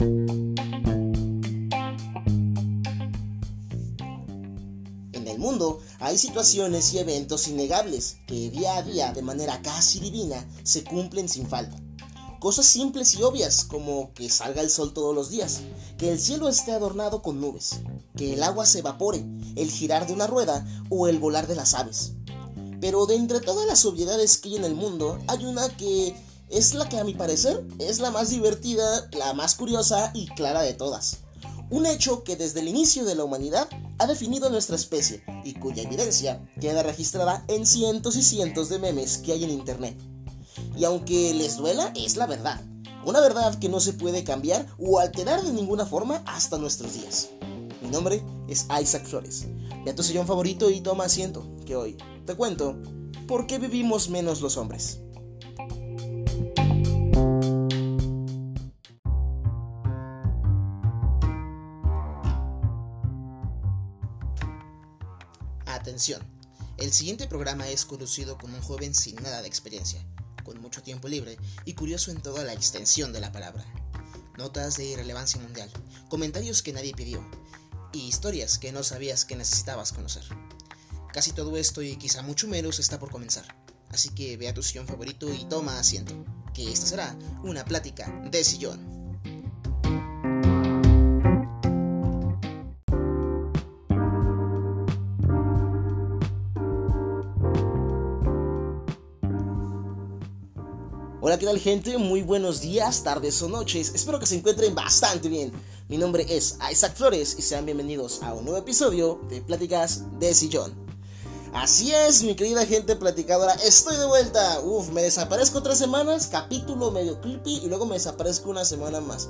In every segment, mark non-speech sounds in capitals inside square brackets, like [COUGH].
En el mundo hay situaciones y eventos innegables que día a día de manera casi divina se cumplen sin falta. Cosas simples y obvias como que salga el sol todos los días, que el cielo esté adornado con nubes, que el agua se evapore, el girar de una rueda o el volar de las aves. Pero de entre todas las obviedades que hay en el mundo, hay una que es la que a mi parecer es la más divertida, la más curiosa y clara de todas. Un hecho que desde el inicio de la humanidad ha definido nuestra especie y cuya evidencia queda registrada en cientos y cientos de memes que hay en internet. Y aunque les duela, es la verdad. Una verdad que no se puede cambiar o alterar de ninguna forma hasta nuestros días. Mi nombre es Isaac Flores. Ya tu sillón favorito y toma asiento, que hoy te cuento por qué vivimos menos los hombres. El siguiente programa es conducido como un joven sin nada de experiencia, con mucho tiempo libre y curioso en toda la extensión de la palabra. Notas de irrelevancia mundial, comentarios que nadie pidió y historias que no sabías que necesitabas conocer. Casi todo esto y quizá mucho menos está por comenzar, así que ve a tu sillón favorito y toma asiento, que esta será una plática de sillón. Hola, ¿qué tal gente? Muy buenos días, tardes o noches. Espero que se encuentren bastante bien. Mi nombre es Isaac Flores y sean bienvenidos a un nuevo episodio de Pláticas de Sillón. Así es, mi querida gente platicadora, estoy de vuelta. Uf, me desaparezco tres semanas, capítulo medio creepy y luego me desaparezco una semana más.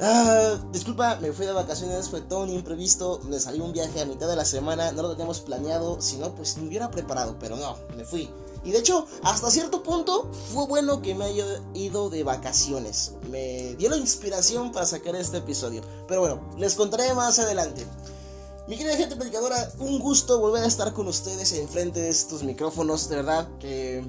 Ah, disculpa, me fui de vacaciones, fue todo un imprevisto, me salió un viaje a mitad de la semana, no lo teníamos planeado, si no, pues me hubiera preparado, pero no, me fui. Y de hecho, hasta cierto punto fue bueno que me haya ido de vacaciones. Me dio la inspiración para sacar este episodio. Pero bueno, les contaré más adelante. Mi querida gente predicadora, un gusto volver a estar con ustedes enfrente de estos micrófonos. De verdad que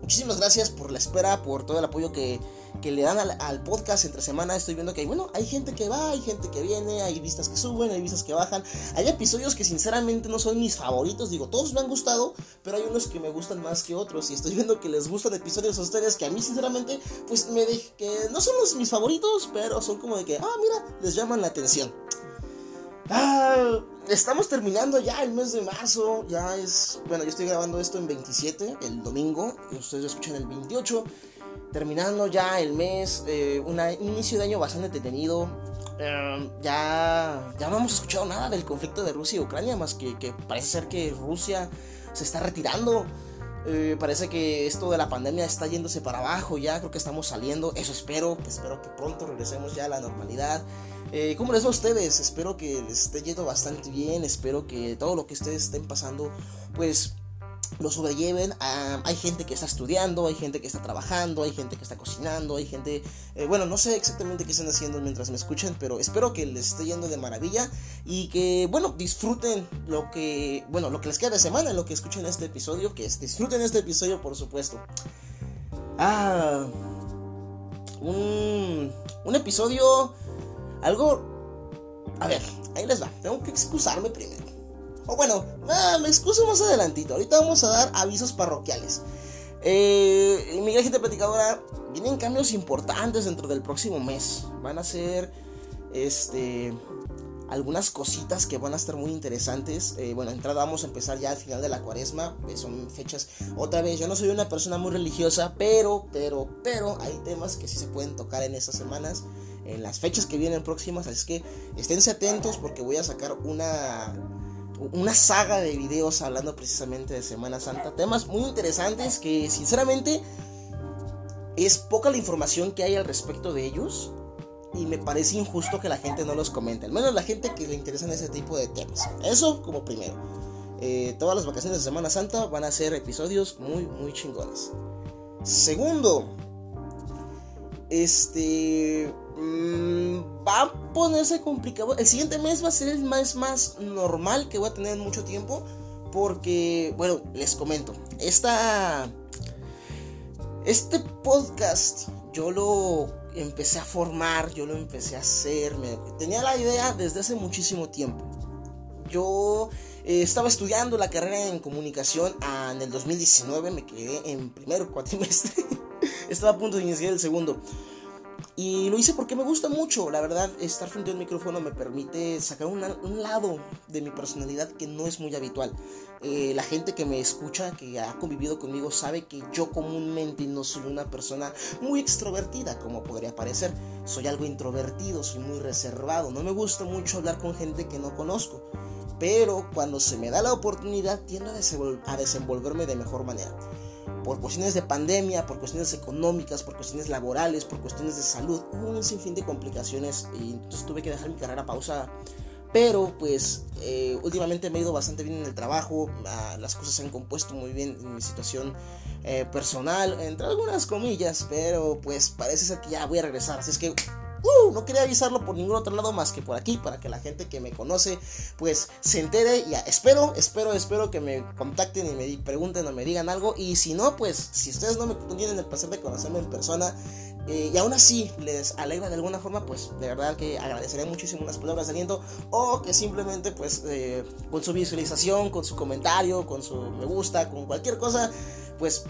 muchísimas gracias por la espera, por todo el apoyo que que le dan al, podcast entre semana. Estoy viendo que hay, bueno, hay gente que va, hay gente que viene, hay vistas que suben, hay vistas que bajan. Hay episodios que sinceramente no son mis favoritos. Digo, todos me han gustado, pero hay unos que me gustan más que otros. Y estoy viendo que les gustan episodios a ustedes que a mí sinceramente, pues me de, que no son mis favoritos, pero son como de que, ah, mira, les llaman la atención. Ah, estamos terminando ya el mes de marzo. Ya es. Bueno, yo estoy grabando esto en 27, el domingo. Y ustedes escuchan el 28 terminando ya el mes, eh, un inicio de año bastante entretenido. Em, ya, ya no hemos escuchado nada del conflicto de Rusia y Ucrania, más que, que parece ser que Rusia se está retirando. Eh, parece que esto de la pandemia está yéndose para abajo ya, creo que estamos saliendo, eso espero, espero que pronto regresemos ya a la normalidad. Eh, ¿Cómo les va a ustedes? Espero que les esté yendo bastante bien, espero que todo lo que ustedes estén pasando, pues lo sobrelleven. hay gente que está estudiando, hay gente que está trabajando, hay gente que está cocinando, hay gente... Eh, bueno, no sé exactamente qué están haciendo mientras me escuchen, pero espero que les esté yendo de maravilla y que, bueno, disfruten lo que... Bueno, lo que les queda de semana, lo que escuchen este episodio, que disfruten este episodio, por supuesto. Ah... Un, un episodio... Algo... A ver, ahí les va. Tengo que excusarme primero. O bueno, me excuso más adelantito. Ahorita vamos a dar avisos parroquiales. Eh, mi gente platicadora, vienen cambios importantes dentro del próximo mes. Van a ser este algunas cositas que van a estar muy interesantes. Eh, bueno, entrada vamos a empezar ya al final de la cuaresma. Son fechas. Otra vez, yo no soy una persona muy religiosa, pero, pero, pero hay temas que sí se pueden tocar en estas semanas. En las fechas que vienen próximas. Así que esténse atentos porque voy a sacar una una saga de videos hablando precisamente de Semana Santa. Temas muy interesantes que sinceramente es poca la información que hay al respecto de ellos. Y me parece injusto que la gente no los comente. Al menos la gente que le interesan ese tipo de temas. Eso como primero. Eh, todas las vacaciones de Semana Santa van a ser episodios muy, muy chingones. Segundo. Este Mm, va a ponerse complicado. El siguiente mes va a ser el mes más normal que voy a tener en mucho tiempo. Porque, bueno, les comento. Esta, este podcast yo lo empecé a formar, yo lo empecé a hacer. tenía la idea desde hace muchísimo tiempo. Yo eh, estaba estudiando la carrera en comunicación ah, en el 2019, me quedé en primer cuatrimestre. [LAUGHS] estaba a punto de iniciar el segundo. Y lo hice porque me gusta mucho. La verdad, estar frente a un micrófono me permite sacar un lado de mi personalidad que no es muy habitual. Eh, la gente que me escucha, que ha convivido conmigo, sabe que yo comúnmente no soy una persona muy extrovertida, como podría parecer. Soy algo introvertido, soy muy reservado. No me gusta mucho hablar con gente que no conozco. Pero cuando se me da la oportunidad, tiendo a desenvolverme de mejor manera por cuestiones de pandemia, por cuestiones económicas, por cuestiones laborales, por cuestiones de salud, hubo un sinfín de complicaciones y entonces tuve que dejar mi carrera pausada. Pero pues eh, últimamente me he ido bastante bien en el trabajo, ah, las cosas se han compuesto muy bien en mi situación eh, personal, entre algunas comillas, pero pues parece ser que ya voy a regresar, así es que Uh, no quería avisarlo por ningún otro lado más que por aquí, para que la gente que me conoce, pues se entere. Y espero, espero, espero que me contacten y me pregunten o me digan algo. Y si no, pues si ustedes no me tienen el placer de conocerme en persona, eh, y aún así les alegra de alguna forma, pues de verdad que agradeceré muchísimo unas palabras de aliento o que simplemente pues eh, con su visualización, con su comentario, con su me gusta, con cualquier cosa, pues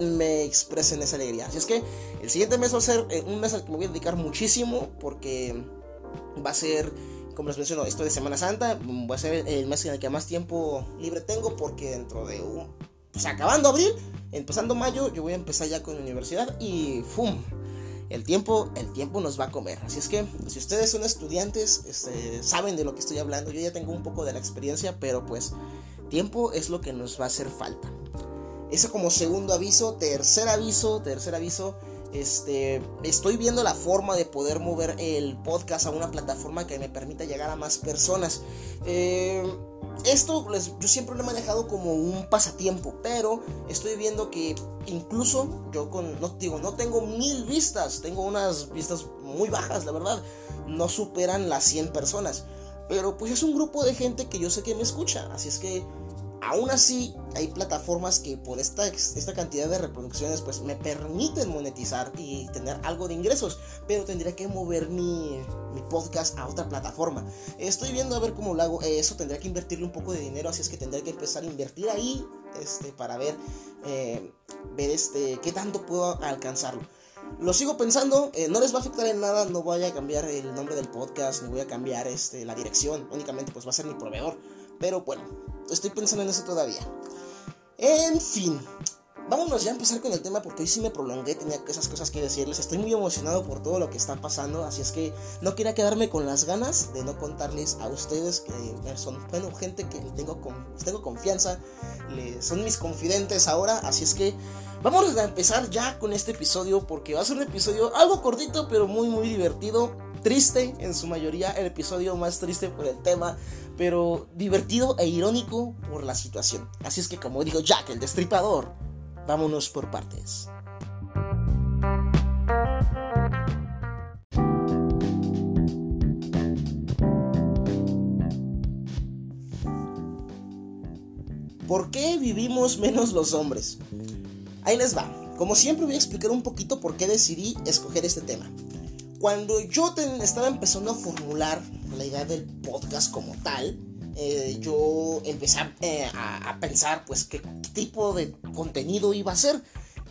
me expresen esa alegría. Así es que el siguiente mes va a ser eh, un mes al que me voy a dedicar muchísimo porque va a ser, como les menciono, esto de Semana Santa, va a ser el mes en el que más tiempo libre tengo porque dentro de un... Pues acabando abril, empezando mayo, yo voy a empezar ya con la universidad y ¡fum! El tiempo, el tiempo nos va a comer. Así es que si ustedes son estudiantes, este, saben de lo que estoy hablando. Yo ya tengo un poco de la experiencia, pero pues tiempo es lo que nos va a hacer falta. Eso como segundo aviso. Tercer aviso, tercer aviso. Este, estoy viendo la forma de poder mover el podcast a una plataforma que me permita llegar a más personas. Eh, esto yo siempre lo he manejado como un pasatiempo, pero estoy viendo que incluso yo con, no digo, no tengo mil vistas, tengo unas vistas muy bajas, la verdad, no superan las 100 personas. Pero pues es un grupo de gente que yo sé que me escucha, así es que Aún así, hay plataformas que por esta, esta cantidad de reproducciones pues me permiten monetizar y tener algo de ingresos, pero tendría que mover mi, mi podcast a otra plataforma. Estoy viendo a ver cómo lo hago, eso tendría que invertirle un poco de dinero, así es que tendría que empezar a invertir ahí este, para ver, eh, ver este, qué tanto puedo alcanzarlo. Lo sigo pensando, eh, no les va a afectar en nada, no voy a cambiar el nombre del podcast, ni voy a cambiar este, la dirección, únicamente pues va a ser mi proveedor. Pero bueno, estoy pensando en eso todavía. En fin, vámonos ya a empezar con el tema porque hoy sí me prolongué, tenía esas cosas que decirles. Estoy muy emocionado por todo lo que está pasando, así es que no quería quedarme con las ganas de no contarles a ustedes que son, bueno, gente que tengo, tengo confianza, son mis confidentes ahora, así es que vamos a empezar ya con este episodio porque va a ser un episodio algo cortito pero muy muy divertido triste en su mayoría, el episodio más triste por el tema, pero divertido e irónico por la situación. Así es que como digo Jack, el destripador, vámonos por partes. ¿Por qué vivimos menos los hombres? Ahí les va. Como siempre voy a explicar un poquito por qué decidí escoger este tema. Cuando yo estaba empezando a formular la idea del podcast como tal, eh, yo empecé eh, a, pensar pues qué tipo de contenido iba a ser.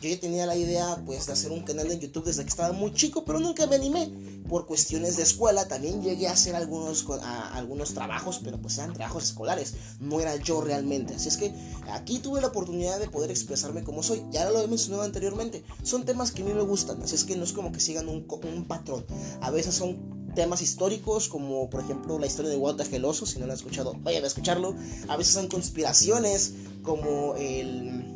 Yo ya tenía la idea pues de hacer un canal en YouTube desde que estaba muy chico, pero nunca me animé por cuestiones de escuela. También llegué a hacer algunos, algunos trabajos, pero pues eran trabajos escolares, no era yo realmente. Así es que aquí tuve la oportunidad de poder expresarme como soy. Ya lo he mencionado anteriormente, son temas que a mí me gustan, así es que no es como que sigan un, un patrón. A veces son temas históricos, como por ejemplo la historia de Walter Geloso, si no lo han escuchado, vayan a escucharlo. A veces son conspiraciones, como el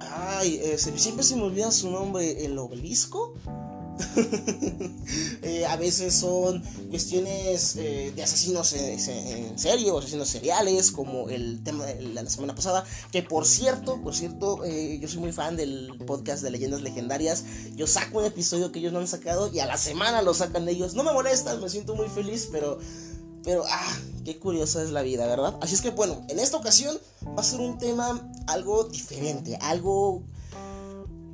Ay, eh, siempre se me olvida su nombre, el obelisco. [LAUGHS] Eh, a veces son cuestiones eh, de asesinos en, serio, asesinos seriales, como el tema de la semana pasada. Que por cierto, por cierto, yo soy muy fan del podcast de leyendas legendarias. Yo saco un episodio que ellos no han sacado y a la semana lo sacan ellos. No me molestan, me siento muy feliz, pero pero, ah, qué curiosa es la vida, ¿verdad? Así es que, bueno, en esta ocasión va a ser un tema algo diferente, algo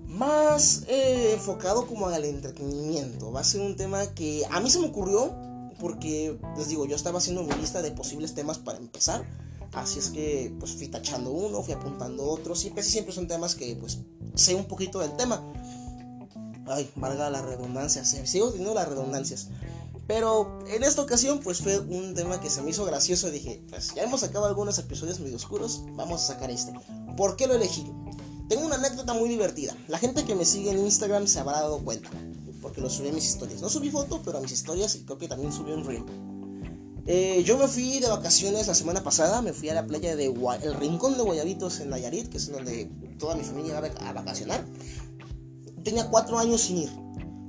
más eh, enfocado como al entretenimiento. Va a ser un tema que a mí se me ocurrió porque, les digo, yo estaba haciendo mi lista de posibles temas para empezar. Así es que pues fui tachando uno, fui apuntando otro. Siempre, siempre son temas que pues sé un poquito del tema. Ay, marga la redundancia, sigo teniendo las redundancias. Pero en esta ocasión pues fue un tema que se me hizo gracioso dije, pues ya hemos sacado algunos episodios medio oscuros, vamos a sacar este. ¿Por qué lo elegí? Tengo una anécdota muy divertida. La gente que me sigue en Instagram se habrá dado cuenta. Porque lo subí a mis historias. No subí foto, pero a mis historias y creo que también subí un reel. Eh, yo me fui de vacaciones la semana pasada. Me fui a la playa de El Rincón de Guayabitos en Nayarit, que es donde toda mi familia va a vacacionar. Tenía cuatro años sin ir.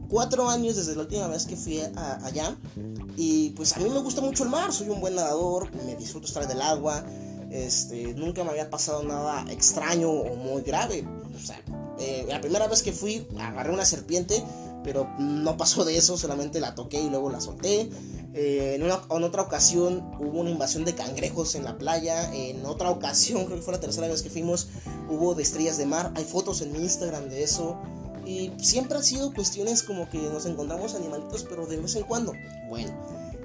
Cuatro años desde la última vez que fui allá. Y pues a mí me gusta mucho el mar. Soy un buen nadador. Me disfruto estar del agua este, nunca me había pasado nada extraño o muy grave. O sea, eh, la primera vez que fui, agarré una serpiente, pero no pasó de eso, solamente la toqué y luego la solté. Eh, en, en, otra ocasión hubo una invasión de cangrejos en la playa. En otra ocasión, creo que fue la tercera vez que fuimos, hubo de estrellas de mar. Hay fotos en mi Instagram de eso. Y siempre han sido cuestiones como que nos encontramos animalitos, pero de vez en cuando. Bueno,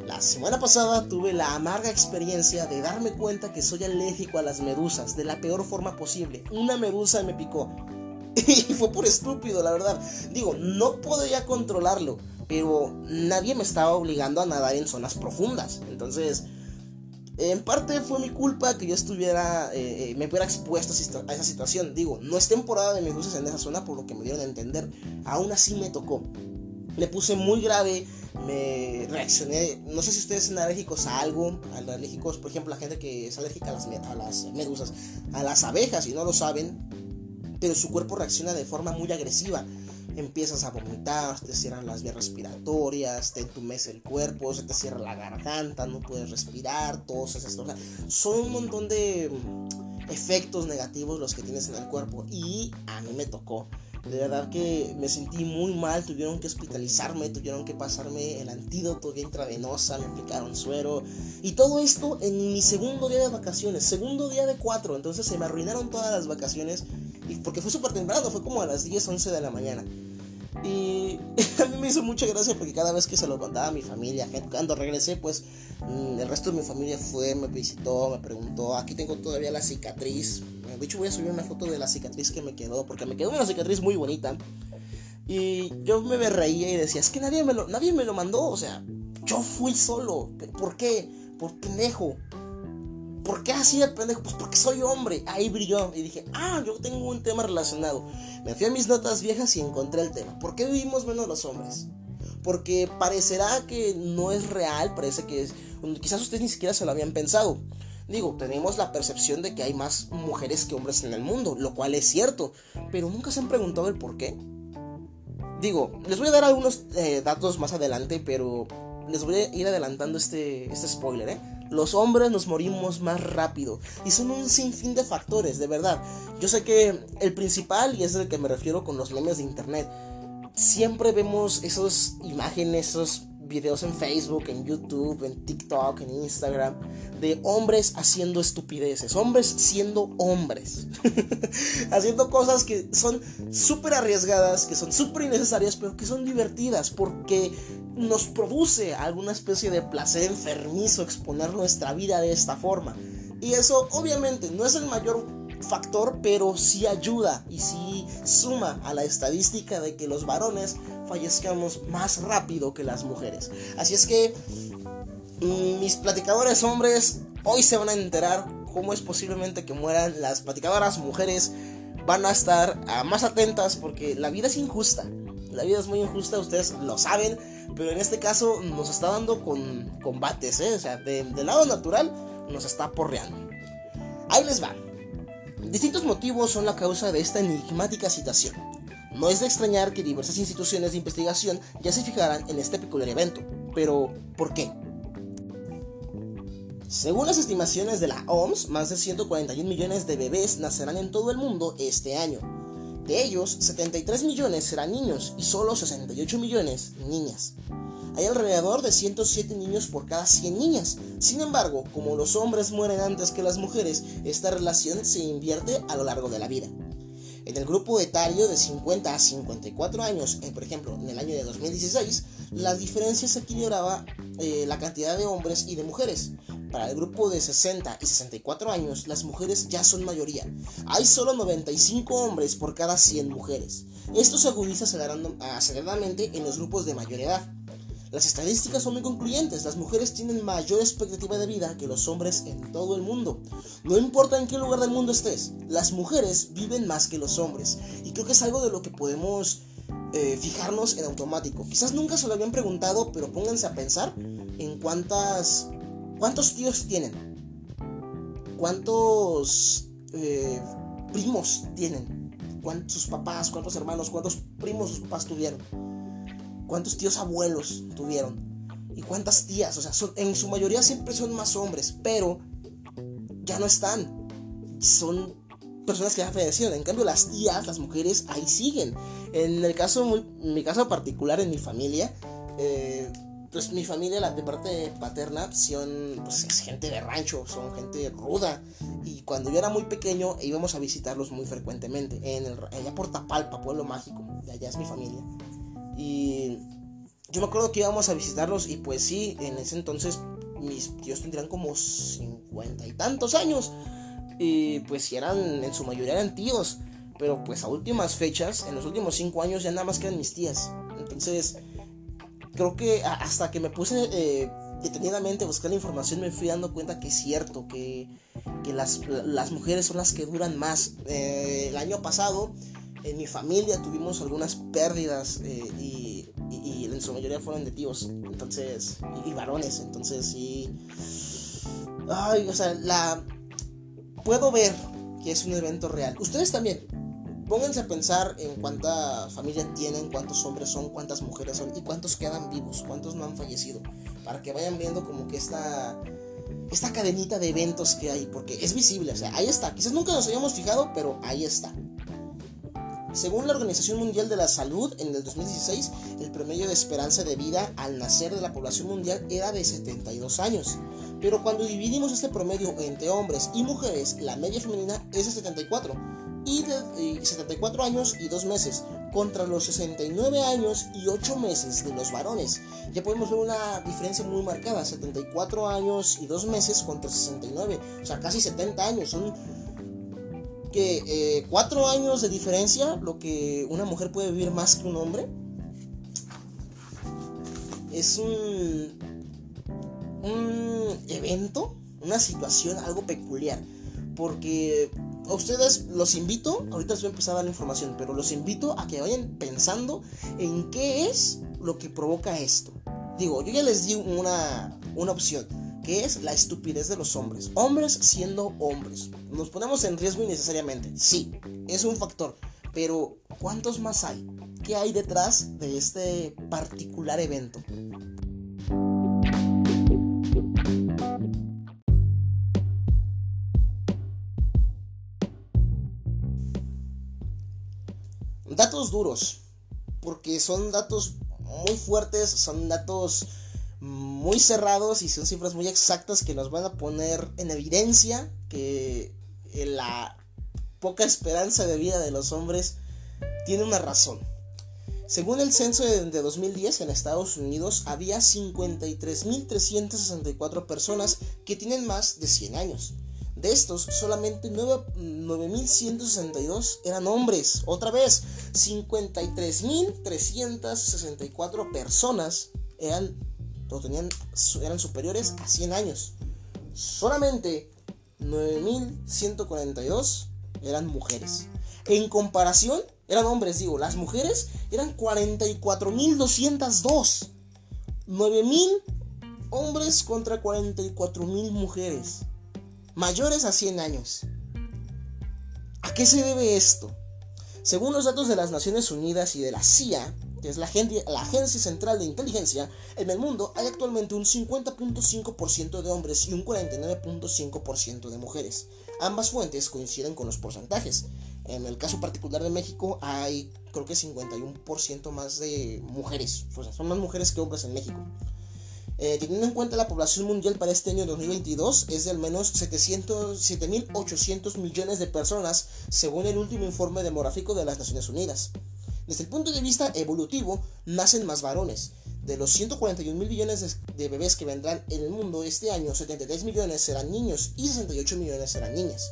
la semana pasada tuve la amarga experiencia de darme cuenta que soy alérgico a las medusas de la peor forma posible. Una medusa me picó. [LAUGHS] Y fue por estúpido, la verdad. Digo, no podía controlarlo, pero nadie me estaba obligando a nadar en zonas profundas. Entonces, en parte fue mi culpa que yo estuviera, eh, eh, me hubiera expuesto a esa situación. Digo, no es temporada de medusas en esa zona por lo que me dieron a entender. Aún así me tocó. Le puse muy grave, me reaccioné. No sé si ustedes son alérgicos a algo, alérgicos, por ejemplo, la gente que es alérgica a las medusas, a las abejas, y no lo saben, pero su cuerpo reacciona de forma muy agresiva. Empiezas a vomitar, te cierran las vías respiratorias, te entumece el cuerpo, se te cierra la garganta, no puedes respirar, esas cosas. Son un montón de efectos negativos los que tienes en el cuerpo y a mí me tocó. De verdad que me sentí muy mal, tuvieron que hospitalizarme, tuvieron que pasarme el antídoto de intravenosa, me aplicaron suero. Y todo esto en mi segundo día de vacaciones, segundo día de cuatro. Entonces se me arruinaron todas las vacaciones. Y porque fue súper temprano, fue como a las 10, 11 de la mañana. Y [LAUGHS] a mí me hizo mucha gracia porque cada vez que se lo contaba a mi familia, cuando regresé, pues mm, el resto de mi familia fue, me visitó, me preguntó, aquí tengo todavía la cicatriz. De hecho voy a subir una foto de la cicatriz que me quedó, porque me quedó una cicatriz muy bonita. Y yo me reía y decía, es que nadie me lo, nadie me lo mandó, o sea, yo fui solo. ¿Por qué? Por pendejo. ¿Por qué así de pendejo? Pues porque soy hombre. Ahí brilló. Y dije, ah, yo tengo un tema relacionado. Me fui a mis notas viejas y encontré el tema. ¿Por qué vivimos menos los hombres? Porque parecerá que no es real, parece que es... Quizás ustedes ni siquiera se lo habían pensado. Digo, tenemos la percepción de que hay más mujeres que hombres en el mundo, lo cual es cierto. Pero nunca se han preguntado el por qué. Digo, les voy a dar algunos eh, datos más adelante, pero les voy a ir adelantando este, este spoiler, ¿eh? Los hombres nos morimos más rápido. Y son un sinfín de factores, de verdad. Yo sé que el principal, y es el que me refiero con los memes de internet, siempre vemos esas imágenes, esos videos en Facebook, en YouTube, en TikTok, en Instagram, de hombres haciendo estupideces, hombres siendo hombres, [LAUGHS] haciendo cosas que son súper arriesgadas, que son súper innecesarias, pero que son divertidas, porque nos produce alguna especie de placer enfermizo exponer nuestra vida de esta forma. Y eso obviamente no es el mayor factor, pero sí ayuda y sí suma a la estadística de que los varones fallezcamos más rápido que las mujeres. Así es que mm, mis platicadores hombres hoy se van a enterar cómo es posiblemente que mueran las platicadoras mujeres. Van a estar ah, más atentas porque la vida es injusta. La vida es muy injusta, ustedes lo saben, pero en este caso nos está dando con combates, ¿eh? o sea, del lado natural nos está porreando. Ahí les va. Distintos motivos son la causa de esta enigmática situación. No es de extrañar que diversas instituciones de investigación ya se fijaran en este peculiar evento. Pero, ¿por qué? Según las estimaciones de la OMS, más de 141 millones de bebés nacerán en todo el mundo este año. De ellos, 73 millones serán niños y solo 68 millones niñas. Hay alrededor de 107 niños por cada 100 niñas. Sin embargo, como los hombres mueren antes que las mujeres, esta relación se invierte a lo largo de la vida. En el grupo etario de 50 a 54 años, eh, por ejemplo, en el año de 2016, la diferencia se equilibraba eh, la cantidad de hombres y de mujeres. Para el grupo de 60 y 64 años, las mujeres ya son mayoría. Hay solo 95 hombres por cada 100 mujeres. Esto se agudiza aceleradamente en los grupos de mayor edad. Las estadísticas son muy concluyentes. Las mujeres tienen mayor expectativa de vida que los hombres en todo el mundo. No importa en qué lugar del mundo estés, las mujeres viven más que los hombres. Y creo que es algo de lo que podemos eh, fijarnos en automático. Quizás nunca se lo habían preguntado, pero pónganse a pensar en cuántas... ¿Cuántos tíos tienen? ¿Cuántos eh, primos tienen? ¿Cuántos papás, cuántos hermanos, cuántos primos sus papás tuvieron? Cuántos tíos abuelos tuvieron y cuántas tías. O sea, son, en su mayoría siempre son más hombres, pero ya no están. Son personas que ya fallecieron. En cambio, las tías, las mujeres, ahí siguen. En el caso, muy, en mi caso particular, en mi familia, eh, pues mi familia, la de parte paterna, son, pues es gente de rancho, son gente ruda. Y cuando yo era muy pequeño, íbamos a visitarlos muy frecuentemente. En el, allá por Tapalpa, pueblo mágico, de allá es mi familia. Y yo me acuerdo que íbamos a visitarlos y pues sí, en ese entonces mis tíos tendrían como cincuenta y tantos años. Y pues si eran, en su mayoría eran tíos. Pero pues a últimas fechas, en los últimos cinco años ya nada más quedan mis tías. Entonces, creo que hasta que me puse eh, detenidamente a buscar la información me fui dando cuenta que es cierto, que, que las, las, mujeres son las que duran más. Eh, el año pasado en mi familia tuvimos algunas pérdidas eh, y, en su mayoría fueron de tíos, entonces, y, varones, entonces sí. Ay, o sea, la. Puedo ver que es un evento real. Ustedes también. Pónganse a pensar en cuánta familia tienen, cuántos hombres son, cuántas mujeres son y cuántos quedan vivos, cuántos no han fallecido. Para que vayan viendo como que esta, esta cadenita de eventos que hay, porque es visible, o sea, ahí está. Quizás nunca nos hayamos fijado, pero ahí está. Según la Organización Mundial de la Salud, en el 2016, el promedio de esperanza de vida al nacer de la población mundial era de 72 años. Pero cuando dividimos este promedio entre hombres y mujeres, la media femenina es de 74 y de 74 años y 2 meses contra los 69 años y 8 meses de los varones. Ya podemos ver una diferencia muy marcada, 74 años y 2 meses contra 69, o sea, casi 70 años, son que eh, cuatro años de diferencia, lo que una mujer puede vivir más que un hombre, es un, evento, una situación algo peculiar. Porque a ustedes los invito, ahorita les voy a empezar a dar la información, pero los invito a que vayan pensando en qué es lo que provoca esto. Digo, yo ya les di una, una opción que es la estupidez de los hombres. Hombres siendo hombres. Nos ponemos en riesgo innecesariamente. Sí, es un factor. Pero, ¿cuántos más hay? ¿Qué hay detrás de este particular evento? Datos duros, porque son datos muy fuertes, son datos muy cerrados y son cifras muy exactas que nos van a poner en evidencia que la poca esperanza de vida de los hombres tiene una razón. Según el censo de, 2010 en Estados Unidos había 53.364 personas que tienen más de 100 años. De estos, solamente 9.162 eran hombres. Otra vez, 53.364 personas eran tenían, eran superiores a 100 años. Solamente 9.142 eran mujeres. En comparación, eran hombres, digo, las mujeres eran 44.202. 9.000 hombres contra 44.000 mujeres. Mayores a 100 años. ¿A qué se debe esto? Según los datos de las Naciones Unidas y de la CIA, es la, Agencia Central de Inteligencia, en el mundo hay actualmente un 50.5% de hombres y un 49.5% de mujeres. Ambas fuentes coinciden con los porcentajes. En el caso particular de México hay creo que 51% más de mujeres. O sea, son más mujeres que hombres en México. Eh, teniendo en cuenta la población mundial para este año 2022 es de al menos 7.800 millones de personas, según el último informe demográfico de las Naciones Unidas. Desde el punto de vista evolutivo, nacen más varones. De los 141 mil millones de, bebés que vendrán en el mundo este año, 73 millones serán niños y 68 millones serán niñas.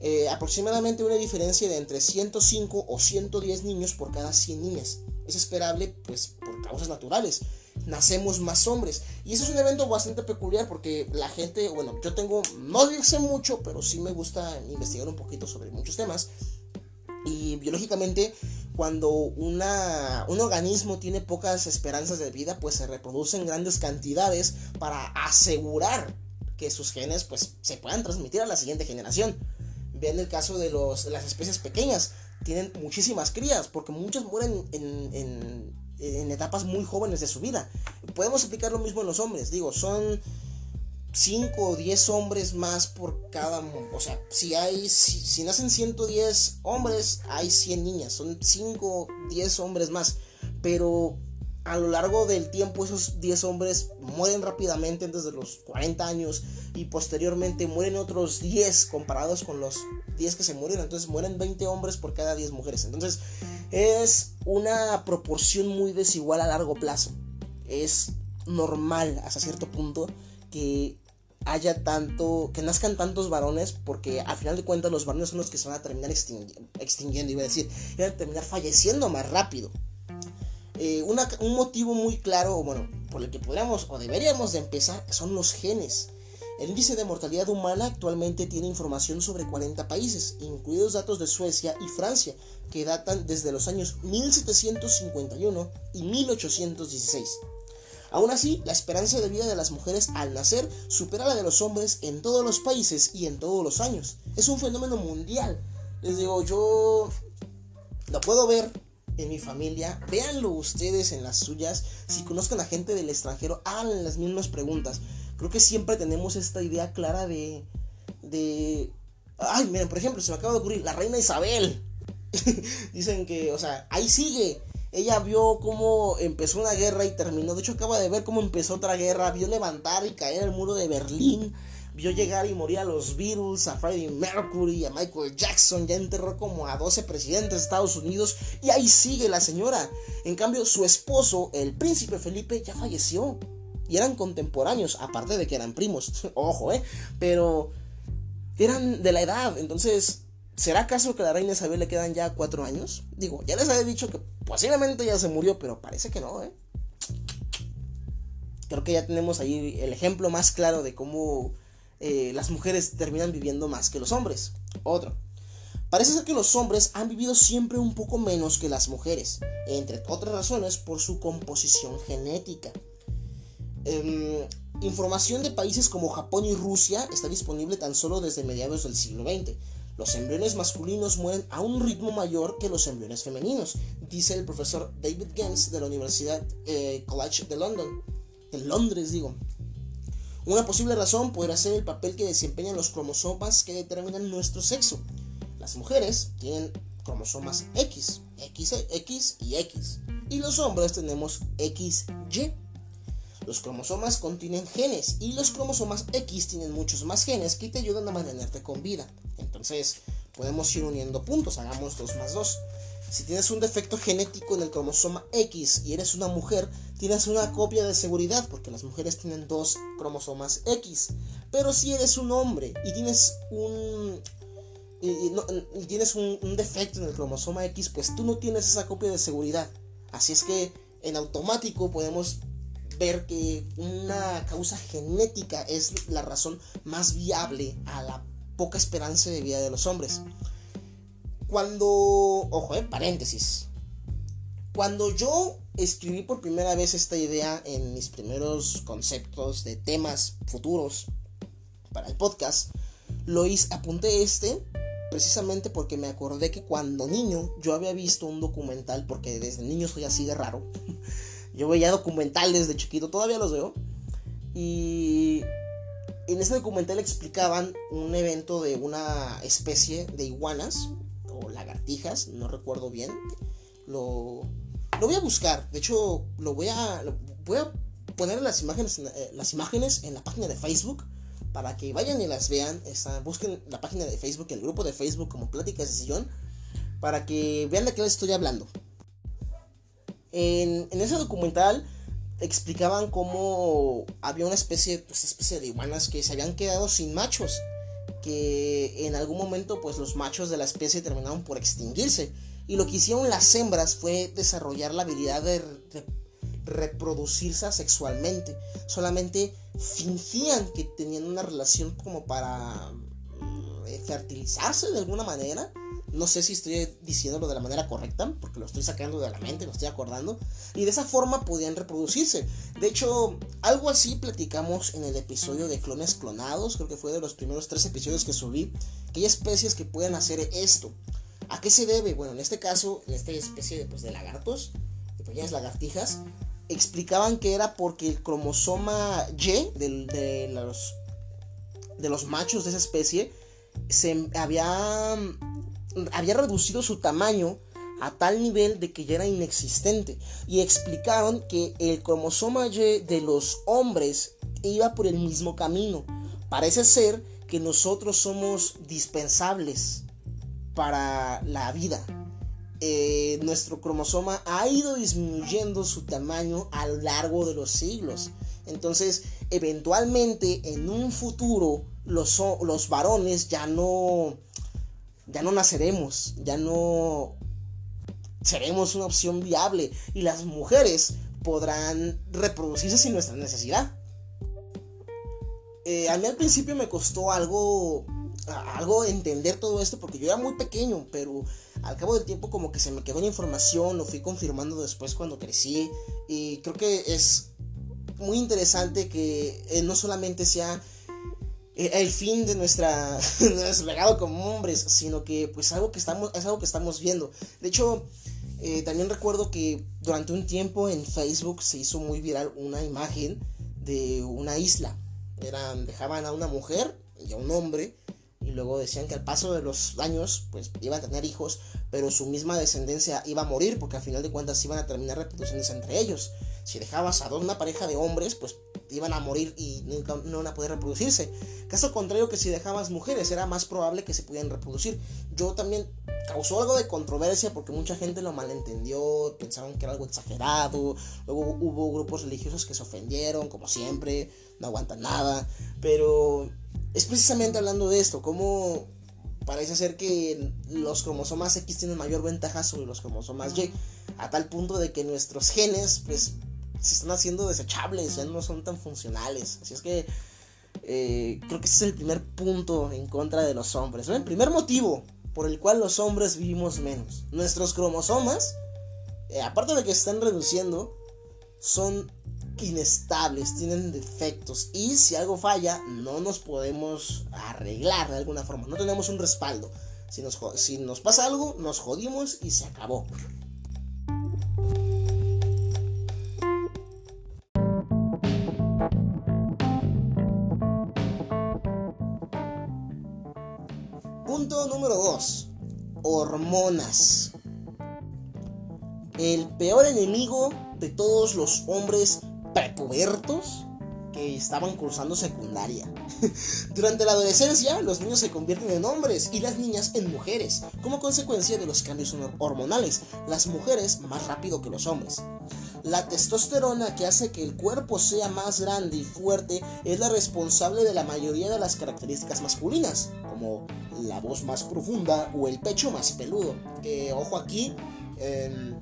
Eh, aproximadamente una diferencia de entre 105 o 110 niños por cada 100 niñas. Es esperable, pues, por causas naturales nacemos más hombres. Y eso es un evento bastante peculiar porque la gente, bueno, yo tengo, no dice mucho, pero sí me gusta investigar un poquito sobre muchos temas. Y biológicamente, cuando una, un organismo tiene pocas esperanzas de vida, pues se reproducen grandes cantidades para asegurar que sus genes pues, se puedan transmitir a la siguiente generación. Vean el caso de, los, las especies pequeñas, tienen muchísimas crías, porque muchas mueren en en etapas muy jóvenes de su vida. Podemos aplicar lo mismo en los hombres, digo, son 5 o 10 hombres más por cada, o sea, si hay si, nacen 110 hombres, hay 100 niñas, son 5 o 10 hombres más, pero a lo largo del tiempo esos 10 hombres mueren rápidamente desde los 40 años y posteriormente mueren otros 10 comparados con los 10 que se murieron. Entonces mueren 20 hombres por cada 10 mujeres. Entonces es una proporción muy desigual a largo plazo. Es normal hasta cierto punto que haya tanto, que nazcan tantos varones, porque al final de cuentas los varones son los que se van a terminar extinguiendo, iba a decir, van a terminar falleciendo más rápido. Eh, un motivo muy claro, bueno, por el que podríamos o deberíamos de empezar son los genes. El índice de mortalidad humana actualmente tiene información sobre 40 países, incluidos datos de Suecia y Francia, que datan desde los años 1751 y 1816. Aún así, la esperanza de vida de las mujeres al nacer supera la de los hombres en todos los países y en todos los años. Es un fenómeno mundial. Les digo, yo lo puedo ver en mi familia, véanlo ustedes en las suyas, si conozcan a gente del extranjero, hagan las mismas preguntas. Creo que siempre tenemos esta idea clara de... de... Ay, miren, por ejemplo, se me acaba de ocurrir, la reina Isabel. [LAUGHS] Dicen que, o sea, ahí sigue. Ella vio cómo empezó una guerra y terminó. De hecho, acaba de ver cómo empezó otra guerra. Vio levantar y caer el muro de Berlín vio llegar y morir a los Beatles, a Freddie Mercury, a Michael Jackson, ya enterró como a 12 presidentes de Estados Unidos y ahí sigue la señora. En cambio, su esposo, el príncipe Felipe, ya falleció. Y eran contemporáneos, aparte de que eran primos. [LAUGHS] Ojo, ¿eh? Pero eran de la edad. Entonces, ¿será acaso que a la reina Isabel le quedan ya cuatro años? Digo, ya les había dicho que posiblemente ya se murió, pero parece que no, ¿eh? Creo que ya tenemos ahí el ejemplo más claro de cómo eh, las mujeres terminan viviendo más que los hombres. Otro. Parece ser que los hombres han vivido siempre un poco menos que las mujeres, entre otras razones por su composición genética. Em, información de países como Japón y Rusia está disponible tan solo desde mediados del siglo XX. Los embriones masculinos mueren a un ritmo mayor que los embriones femeninos, dice el profesor David Gens de la Universidad eh, College de London, de Londres digo. Una posible razón podría ser el papel que desempeñan los cromosomas que determinan nuestro sexo. Las mujeres tienen cromosomas X, X, X y X. Y los hombres tenemos XY. Los cromosomas contienen genes y los cromosomas X tienen muchos más genes que te ayudan a mantenerte con vida. Entonces podemos ir uniendo puntos, hagamos 2 más 2. Si tienes un defecto genético en el cromosoma X y eres una mujer, tienes una copia de seguridad porque las mujeres tienen dos cromosomas X. Pero si eres un hombre y tienes un y, tienes un, defecto en el cromosoma X, pues tú no tienes esa copia de seguridad. Así es que en automático podemos ver que una causa genética es la razón más viable a la poca esperanza de vida de los hombres. Cuando, ojo, eh, paréntesis. Cuando yo escribí por primera vez esta idea en mis primeros conceptos de temas futuros para el podcast, lo hice, apunté este precisamente porque me acordé que cuando niño yo había visto un documental, porque desde niño soy así de raro. [LAUGHS] yo veía documentales de chiquito, todavía los veo. Y en ese documental explicaban un evento de una especie de iguanas lagartijas, no recuerdo bien. Lo, lo voy a buscar, de hecho lo voy a, voy a poner las imágenes, eh, las imágenes en la página de Facebook para que vayan y las vean. busquen la página de Facebook, el grupo de Facebook como Pláticas de Sillón, para que vean de qué les estoy hablando. En, ese documental explicaban cómo había una especie, pues, especie de iguanas que se habían quedado sin machos. Que en algún momento pues los machos de la especie terminaron por extinguirse. Y lo que hicieron las hembras fue desarrollar la habilidad de reproducirse sexualmente. Solamente fingían que tenían una relación como para mm, fertilizarse de alguna manera. No sé si estoy diciéndolo de la manera correcta, porque lo estoy sacando de la mente, lo estoy acordando. Y de esa forma podían reproducirse. De hecho, algo así platicamos en el episodio de clones clonados. Creo que fue de los primeros tres episodios que subí. Que hay especies que pueden hacer esto. ¿A qué se debe? Bueno, en este caso, en esta especie de, pues, de lagartos, de pequeñas lagartijas, explicaban que era porque el cromosoma Y de, los, de los machos de esa especie se había, había reducido su tamaño a tal nivel de que ya era inexistente. Y explicaron que el cromosoma Y de los hombres iba por el mismo camino. Parece ser que nosotros somos dispensables para la vida. Eh, nuestro cromosoma ha ido disminuyendo su tamaño a lo largo de los siglos. Entonces, eventualmente, en un futuro, los, los varones ya no, ya no naceremos, ya no seremos una opción viable y las mujeres podrán reproducirse sin nuestra necesidad. Eh, a mí al principio me costó algo, algo entender todo esto porque yo era muy pequeño, pero al cabo del tiempo como que se me quedó la información, lo fui confirmando después cuando crecí y creo que es muy interesante que eh, no solamente sea el fin de nuestra [LAUGHS] nuestro legado como hombres, sino que pues algo que estamos es algo que estamos viendo. De hecho, eh, también recuerdo que durante un tiempo en Facebook se hizo muy viral una imagen de una isla. Eran dejaban a una mujer y a un hombre y luego decían que al paso de los años pues iban a tener hijos, pero su misma descendencia iba a morir porque al final de cuentas iban a terminar reproduciéndose entre ellos. Si dejabas a dos una pareja de hombres, pues iban a morir y no van a poder reproducirse. Caso contrario que si dejabas mujeres, era más probable que se pudieran reproducir. Yo también causó algo de controversia porque mucha gente lo malentendió, pensaron que era algo exagerado, luego hubo grupos religiosos que se ofendieron, como siempre, no aguantan nada, pero es precisamente hablando de esto, como parece ser que los cromosomas X tienen mayor ventaja sobre los cromosomas Y, a tal punto de que nuestros genes, pues, se están haciendo desechables, ya no son tan funcionales. Así es que eh, creo que ese es el primer punto en contra de los hombres. El primer motivo por el cual los hombres vivimos menos. Nuestros cromosomas, eh, aparte de que están reduciendo, son inestables, tienen defectos y si algo falla no nos podemos arreglar de alguna forma, no tenemos un respaldo. Si nos, si nos pasa algo, nos jodimos y se acabó. 2. Hormonas. El peor enemigo de todos los hombres prepubertos que estaban cursando secundaria. [LAUGHS] Durante la adolescencia, los niños se convierten en hombres y las niñas en mujeres, como consecuencia de los cambios hormonales, las mujeres más rápido que los hombres. La testosterona que hace que el cuerpo sea más grande y fuerte es la responsable de la mayoría de las características masculinas, como la voz más profunda o el pecho más peludo. Que ojo aquí, em,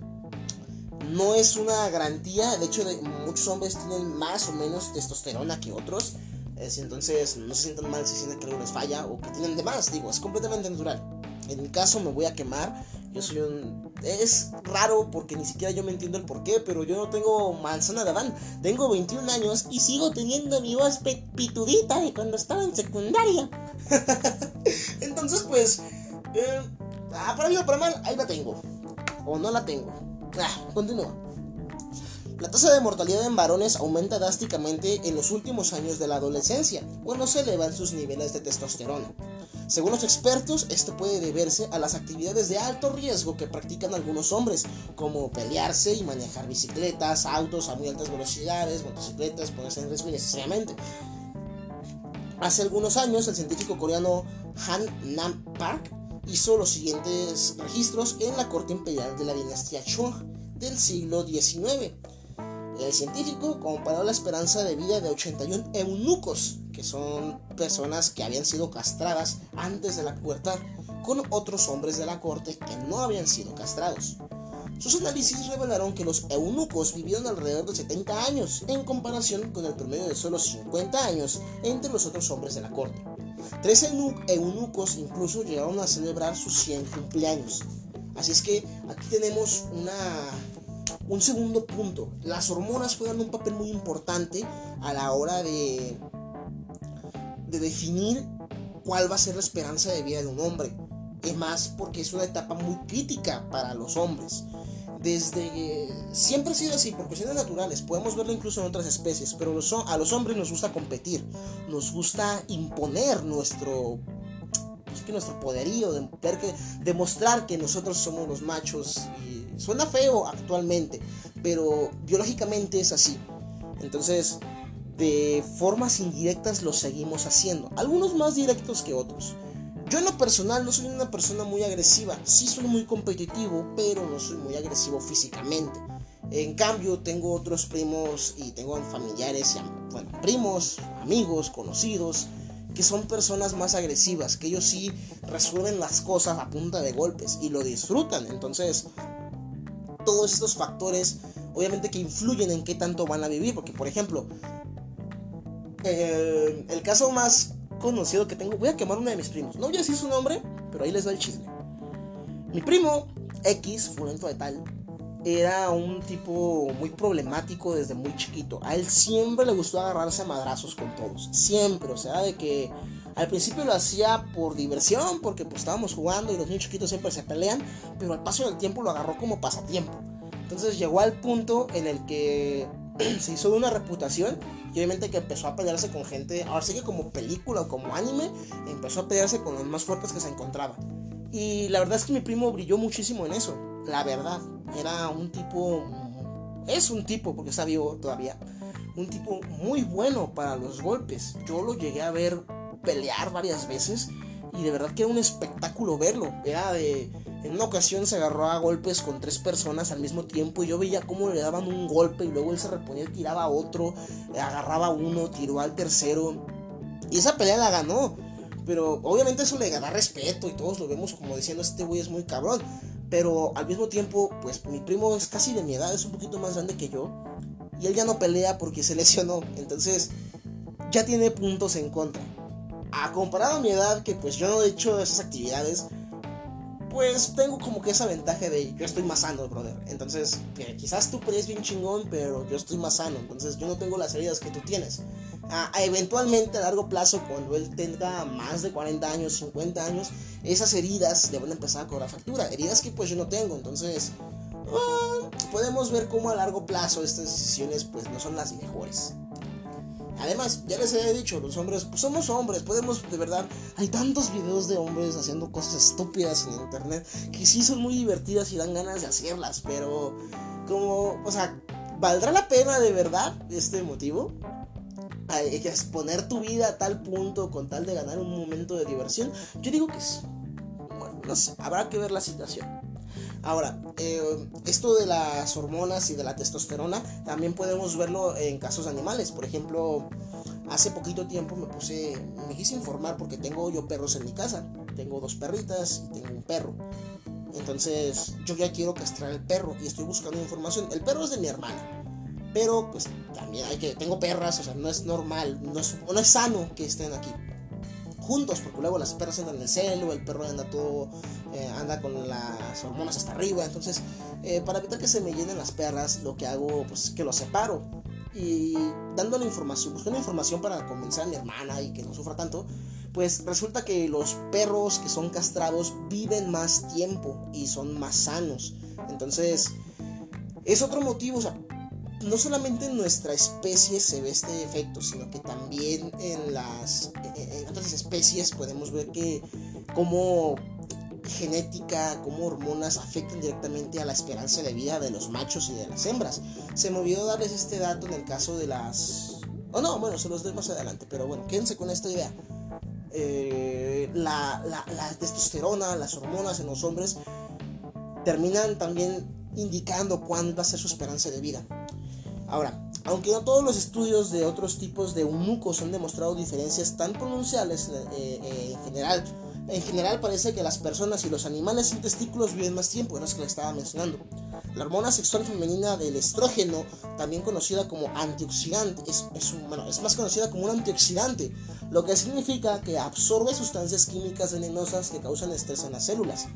no es una garantía. De hecho, muchos hombres tienen más o menos testosterona que otros. entonces, no se sientan mal si sienten que algo les falla o que tienen de más. Digo, es completamente natural. En mi caso, me voy a quemar. Yo soy un. Es raro porque ni siquiera yo me entiendo el por qué, pero yo no tengo manzana de Adán. Tengo 21 años y sigo teniendo mi voz pitudita de cuando estaba en secundaria. [LAUGHS] entonces, pues. Eh, ah, para bien o para mal, ahí la tengo. O no la tengo. Ah, continúa. La tasa de mortalidad en varones aumenta drásticamente en los últimos años de la adolescencia, cuando se elevan sus niveles de testosterona. Según los expertos, esto puede deberse a las actividades de alto riesgo que practican algunos hombres, como pelearse y manejar bicicletas, autos a muy altas velocidades, motocicletas, ponerse en riesgo innecesariamente. Hace algunos años, el científico coreano Han Nam Park hizo los siguientes registros en la corte imperial de la dinastía Chong del siglo XIX. El científico comparó la esperanza de vida de 81 eunucos, que son personas que habían sido castradas antes de la pubertad, con otros hombres de la corte que no habían sido castrados. Sus análisis revelaron que los eunucos vivieron alrededor de 70 años, en comparación con el promedio de solo 50 años entre los otros hombres de la corte. Tres eunucos incluso llegaron a celebrar sus 100 cumpleaños. Así es que aquí tenemos una, un segundo punto. Las hormonas juegan un papel muy importante a la hora de, de definir cuál va a ser la esperanza de vida de un hombre. Es más porque es una etapa muy crítica para los hombres desde siempre ha sido así por cuestiones naturales podemos verlo incluso en otras especies pero a los hombres nos gusta competir nos gusta imponer nuestro pues, que nuestro poderío demostrar que nosotros somos los machos suena feo actualmente pero biológicamente es así entonces de formas indirectas lo seguimos haciendo algunos más directos que otros yo en lo personal no soy una persona muy agresiva, sí soy muy competitivo, pero no soy muy agresivo físicamente. En cambio, tengo otros primos y tengo familiares, bueno, primos, amigos, conocidos, que son personas más agresivas, que ellos sí resuelven las cosas a punta de golpes y lo disfrutan. Entonces, todos estos factores, obviamente que influyen en qué tanto van a vivir, porque por ejemplo, el caso más conocido que tengo. Voy a quemar uno de mis primos. No voy a decir su nombre, pero ahí les da el chisme. Mi primo X, fulento de tal, era un tipo muy problemático desde muy chiquito. A él siempre le gustó agarrarse a madrazos con todos. Siempre, o sea, de que al principio lo hacía por diversión, porque pues estábamos jugando y los niños chiquitos siempre se pelean, pero al paso del tiempo lo agarró como pasatiempo. Entonces llegó al punto en el que [CLEARS THROAT] se hizo de una reputación y obviamente que empezó a pelearse con gente, ahora sí que como película o como anime, empezó a pelearse con los más fuertes que se encontraba. Y la verdad es que mi primo brilló muchísimo en eso, la verdad. Era un tipo, es un tipo, porque está vivo todavía, un tipo muy bueno para los golpes. Yo lo llegué a ver pelear varias veces y de verdad que era un espectáculo verlo. Era de en una ocasión se agarró a golpes con tres personas al mismo tiempo y yo veía cómo le daban un golpe y luego él se reponía tiraba a otro, agarraba a uno, tiró al tercero. Y esa pelea la ganó. Pero obviamente eso le da respeto y todos lo vemos como diciendo este güey es muy cabrón. Pero al mismo tiempo, pues mi primo es casi de mi edad, es un poquito más grande que yo. Y él ya no pelea porque se lesionó. Entonces ya tiene puntos en contra. A comparado a mi edad, que pues yo no he hecho esas actividades, pues tengo como que esa ventaja de yo estoy más sano, brother. Entonces, quizás tú pelees bien chingón, pero yo estoy más sano. Entonces, yo no tengo las heridas que tú tienes. Ah, eventualmente, a largo plazo, cuando él tenga más de 40 años, 50 años, esas heridas le van a empezar a cobrar factura. Heridas que pues yo no tengo. Entonces, ah, podemos ver cómo a largo plazo estas decisiones pues no son las mejores. Además, ya les he dicho, los hombres, pues somos hombres, podemos, de verdad, hay tantos videos de hombres haciendo cosas estúpidas en internet que sí son muy divertidas y dan ganas de hacerlas, pero como, o sea, ¿valdrá la pena de verdad este motivo? exponer tu vida a tal punto con tal de ganar un momento de diversión? Yo digo que sí. Bueno, no sé, habrá que ver la situación. Ahora, eh, esto de las hormonas y de la testosterona también podemos verlo en casos animales. Por ejemplo, hace poquito tiempo me puse, me quise informar porque tengo yo perros en mi casa. Tengo dos perritas y tengo un perro. Entonces, yo ya quiero castrar el perro y estoy buscando información. El perro es de mi hermana. Pero pues también hay que, tengo perras, o sea, no es normal, no es, no es sano que estén aquí juntos, porque luego las perras andan en el celo, el perro anda todo, eh, anda con las hormonas hasta arriba. Entonces, eh, para evitar que se me llenen las perras, lo que hago pues, es que los separo. Y dándole información, buscando información para convencer a mi hermana y que no sufra tanto, pues resulta que los perros que son castrados viven más tiempo y son más sanos. Entonces, es otro motivo, o sea, no solamente en nuestra especie se ve este efecto, sino que también en las en otras especies podemos ver que como genética, como hormonas afectan directamente a la esperanza de vida de los machos y de las hembras. Se me olvidó darles este dato en el caso de las... O no, bueno, se los doy más adelante, pero bueno, quédense con esta idea. Eh, la, la testosterona, las hormonas en los hombres terminan también indicando cuándo va a ser su esperanza de vida. Ahora, aunque no todos los estudios de otros tipos de eunucos han demostrado diferencias tan pronunciables eh, eh, en general, en general parece que las personas y los animales sin testículos viven más tiempo, no es que le estaba mencionando. La hormona sexual femenina del estrógeno, también conocida como antioxidante, es, es más conocida como un antioxidante, lo que significa que absorbe sustancias químicas venenosas que causan estrés en las células.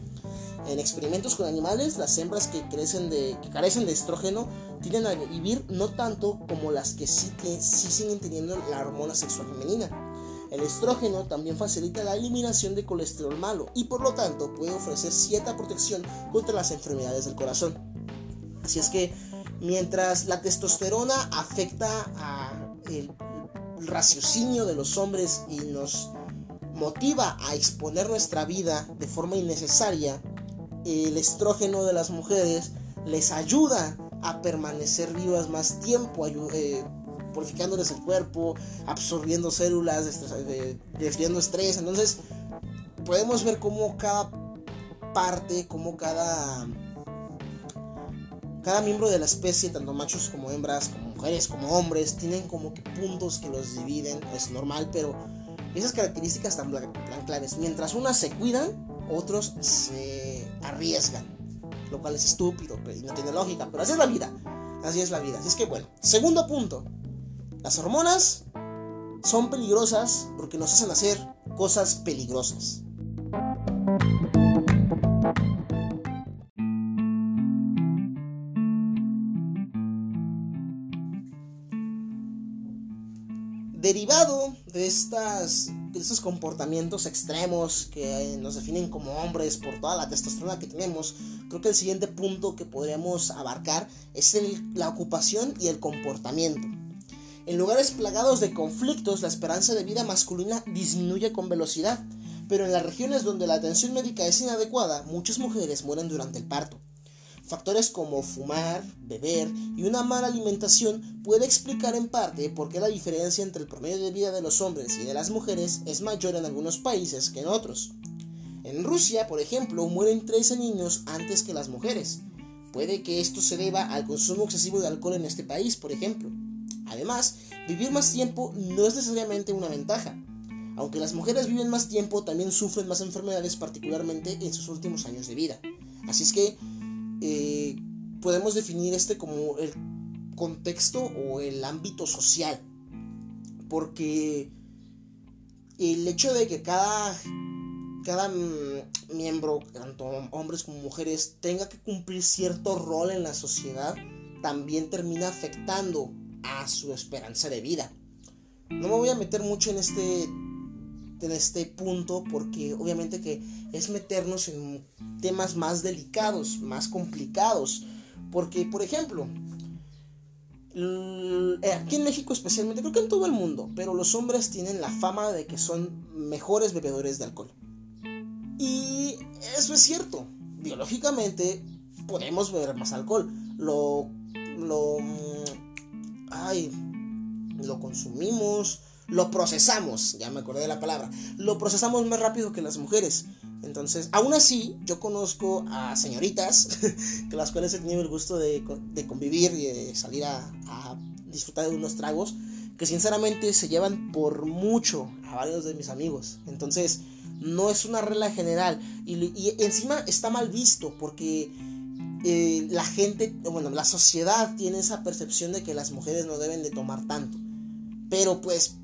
En experimentos con animales, las hembras que, crecen de, que carecen de estrógeno tienden a vivir no tanto como las que sí, que sí siguen teniendo la hormona sexual femenina. El estrógeno también facilita la eliminación de colesterol malo y por lo tanto puede ofrecer cierta protección contra las enfermedades del corazón. Así es que mientras la testosterona afecta al raciocinio de los hombres y nos motiva a exponer nuestra vida de forma innecesaria, el estrógeno de las mujeres les ayuda a permanecer vivas más tiempo, eh, purificándoles el cuerpo, absorbiendo células, desviando estrés. Entonces, podemos ver cómo cada parte, cómo cada, cada miembro de la especie, tanto machos como hembras, como mujeres, como hombres, tienen como que puntos que los dividen. Es normal, pero esas características tan, tan claves. Mientras unas se cuidan, otros se arriesgan, lo cual es estúpido y no tiene lógica, pero así es la vida, así es la vida. Así es que bueno, segundo punto, las hormonas son peligrosas porque nos hacen hacer cosas peligrosas. Derivado de estas esos comportamientos extremos que nos definen como hombres por toda la testosterona que tenemos, creo que el siguiente punto que podríamos abarcar es la ocupación y el comportamiento. En lugares plagados de conflictos, la esperanza de vida masculina disminuye con velocidad, pero en las regiones donde la atención médica es inadecuada, muchas mujeres mueren durante el parto. Factores como fumar, beber y una mala alimentación puede explicar en parte por qué la diferencia entre el promedio de vida de los hombres y de las mujeres es mayor en algunos países que en otros. En Rusia, por ejemplo, mueren 13 niños antes que las mujeres. Puede que esto se deba al consumo excesivo de alcohol en este país, por ejemplo. Además, vivir más tiempo no es necesariamente una ventaja. Aunque las mujeres viven más tiempo, también sufren más enfermedades, particularmente en sus últimos años de vida. Así es que eh, podemos definir este como el contexto o el ámbito social. Porque el hecho de que cada, cada miembro, tanto hombres como mujeres, tenga que cumplir cierto rol en la sociedad, también termina afectando a su esperanza de vida. No me voy a meter mucho en este en este punto porque obviamente que es meternos en temas más delicados, más complicados. Porque, por ejemplo, eh, aquí en México especialmente, creo que en todo el mundo, pero los hombres tienen la fama de que son mejores bebedores de alcohol. Y eso es cierto. Biológicamente podemos beber más alcohol. Lo, lo, ay, lo consumimos, lo procesamos, ya me acordé de la palabra, lo procesamos más rápido que las mujeres. Entonces, aún así, yo conozco a señoritas, [LAUGHS] que las cuales he tenido el gusto de, convivir y de salir a, disfrutar de unos tragos, que sinceramente se llevan por mucho a varios de mis amigos. Entonces, no es una regla general. Y, encima está mal visto porque eh, la gente, bueno, la sociedad tiene esa percepción de que las mujeres no deben de tomar tanto. Pero pues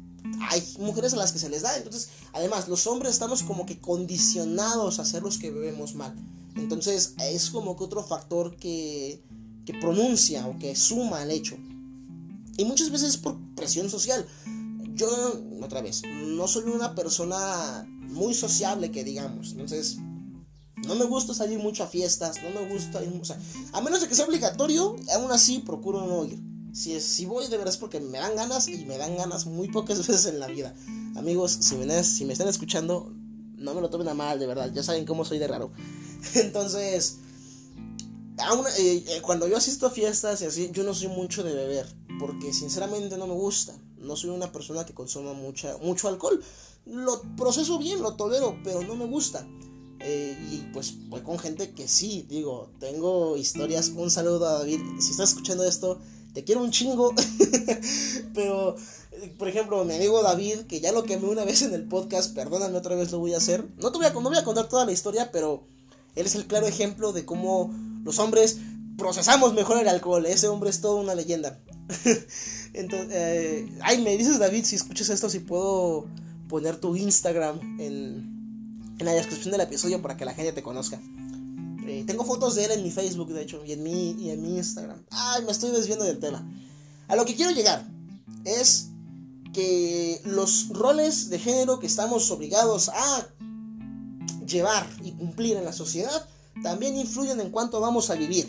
hay mujeres a las que se les da. Entonces, además, los hombres estamos como que condicionados a ser los que bebemos mal. Entonces, es como que otro factor que, que pronuncia o que suma al hecho. Y muchas veces por presión social. Yo, otra vez, no soy una persona muy sociable que digamos. Entonces, no me gusta salir mucho a fiestas, no me gusta ir, a menos de que sea obligatorio, aún así procuro no ir. Si, si voy de verdad es porque me dan ganas y me dan ganas muy pocas [LAUGHS] veces en la vida. Amigos, si me, si me están escuchando, no me lo tomen a mal, de verdad. Ya saben cómo soy de raro. [LAUGHS] Entonces, eh, eh, cuando yo asisto a fiestas y así, yo no soy mucho de beber. Porque sinceramente no me gusta. No soy una persona que consuma mucha, mucho alcohol. Lo proceso bien, lo tolero, pero no me gusta. Eh, y pues voy con gente que sí, digo, tengo historias. Un saludo a David. Si estás escuchando esto, te quiero un chingo. [LAUGHS] pero, por ejemplo, mi amigo David, que ya lo quemé una vez en el podcast, perdóname otra vez lo voy a hacer. No te voy a, contar toda la historia, pero él es el claro ejemplo de cómo los hombres procesamos mejor el alcohol. Ese hombre es toda una leyenda. [LAUGHS] Entonces, eh, ay, me dices David, si escuchas esto, si puedo poner tu Instagram en, en la descripción del episodio para que la gente te conozca. Eh, tengo fotos de él en mi Facebook, de hecho, y en mi, y en mi Instagram. Ay, me estoy desviando del tema. A lo que quiero llegar es que los roles de género que estamos obligados a llevar y cumplir en la sociedad también influyen en cuánto vamos a vivir.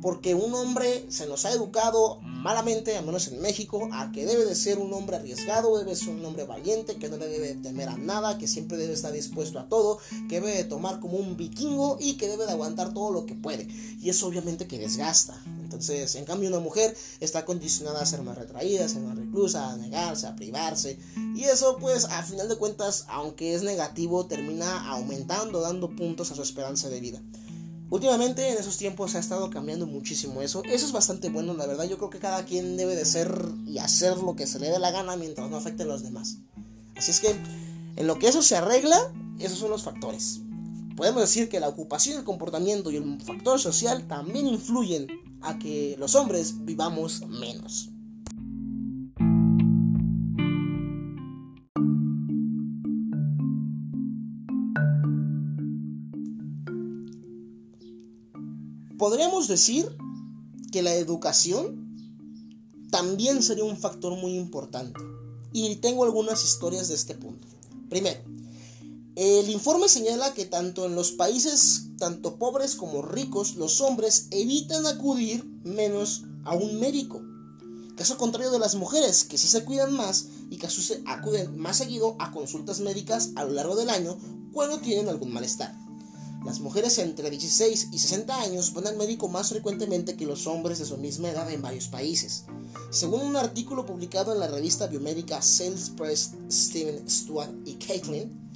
Porque un hombre se nos ha educado malamente, al menos en México, a que debe de ser un hombre arriesgado, debe ser un hombre valiente, que no le debe temer a nada, que siempre debe estar dispuesto a todo, que debe de tomar como un vikingo y que debe de aguantar todo lo que puede. Y eso obviamente que desgasta. Entonces, en cambio, una mujer está condicionada a ser más retraída, a ser más reclusa, a negarse, a privarse. Y eso, pues, a final de cuentas, aunque es negativo, termina aumentando, dando puntos a su esperanza de vida. Últimamente en esos tiempos ha estado cambiando muchísimo eso. Eso es bastante bueno, la verdad. Yo creo que cada quien debe de ser y hacer lo que se le dé la gana mientras no afecte a los demás. Así es que en lo que eso se arregla, esos son los factores. Podemos decir que la ocupación, el comportamiento y el factor social también influyen a que los hombres vivamos menos. Podríamos decir que la educación también sería un factor muy importante. Y tengo algunas historias de este punto. Primero, el informe señala que tanto en los países, tanto pobres como ricos, los hombres evitan acudir menos a un médico. Caso contrario de las mujeres, que sí se cuidan más y que acuden más seguido a consultas médicas a lo largo del año cuando tienen algún malestar. Las mujeres entre 16 y 60 años van al médico más frecuentemente que los hombres de su misma edad en varios países. Según un artículo publicado en la revista biomédica Sales Press, Steven Stewart y Caitlin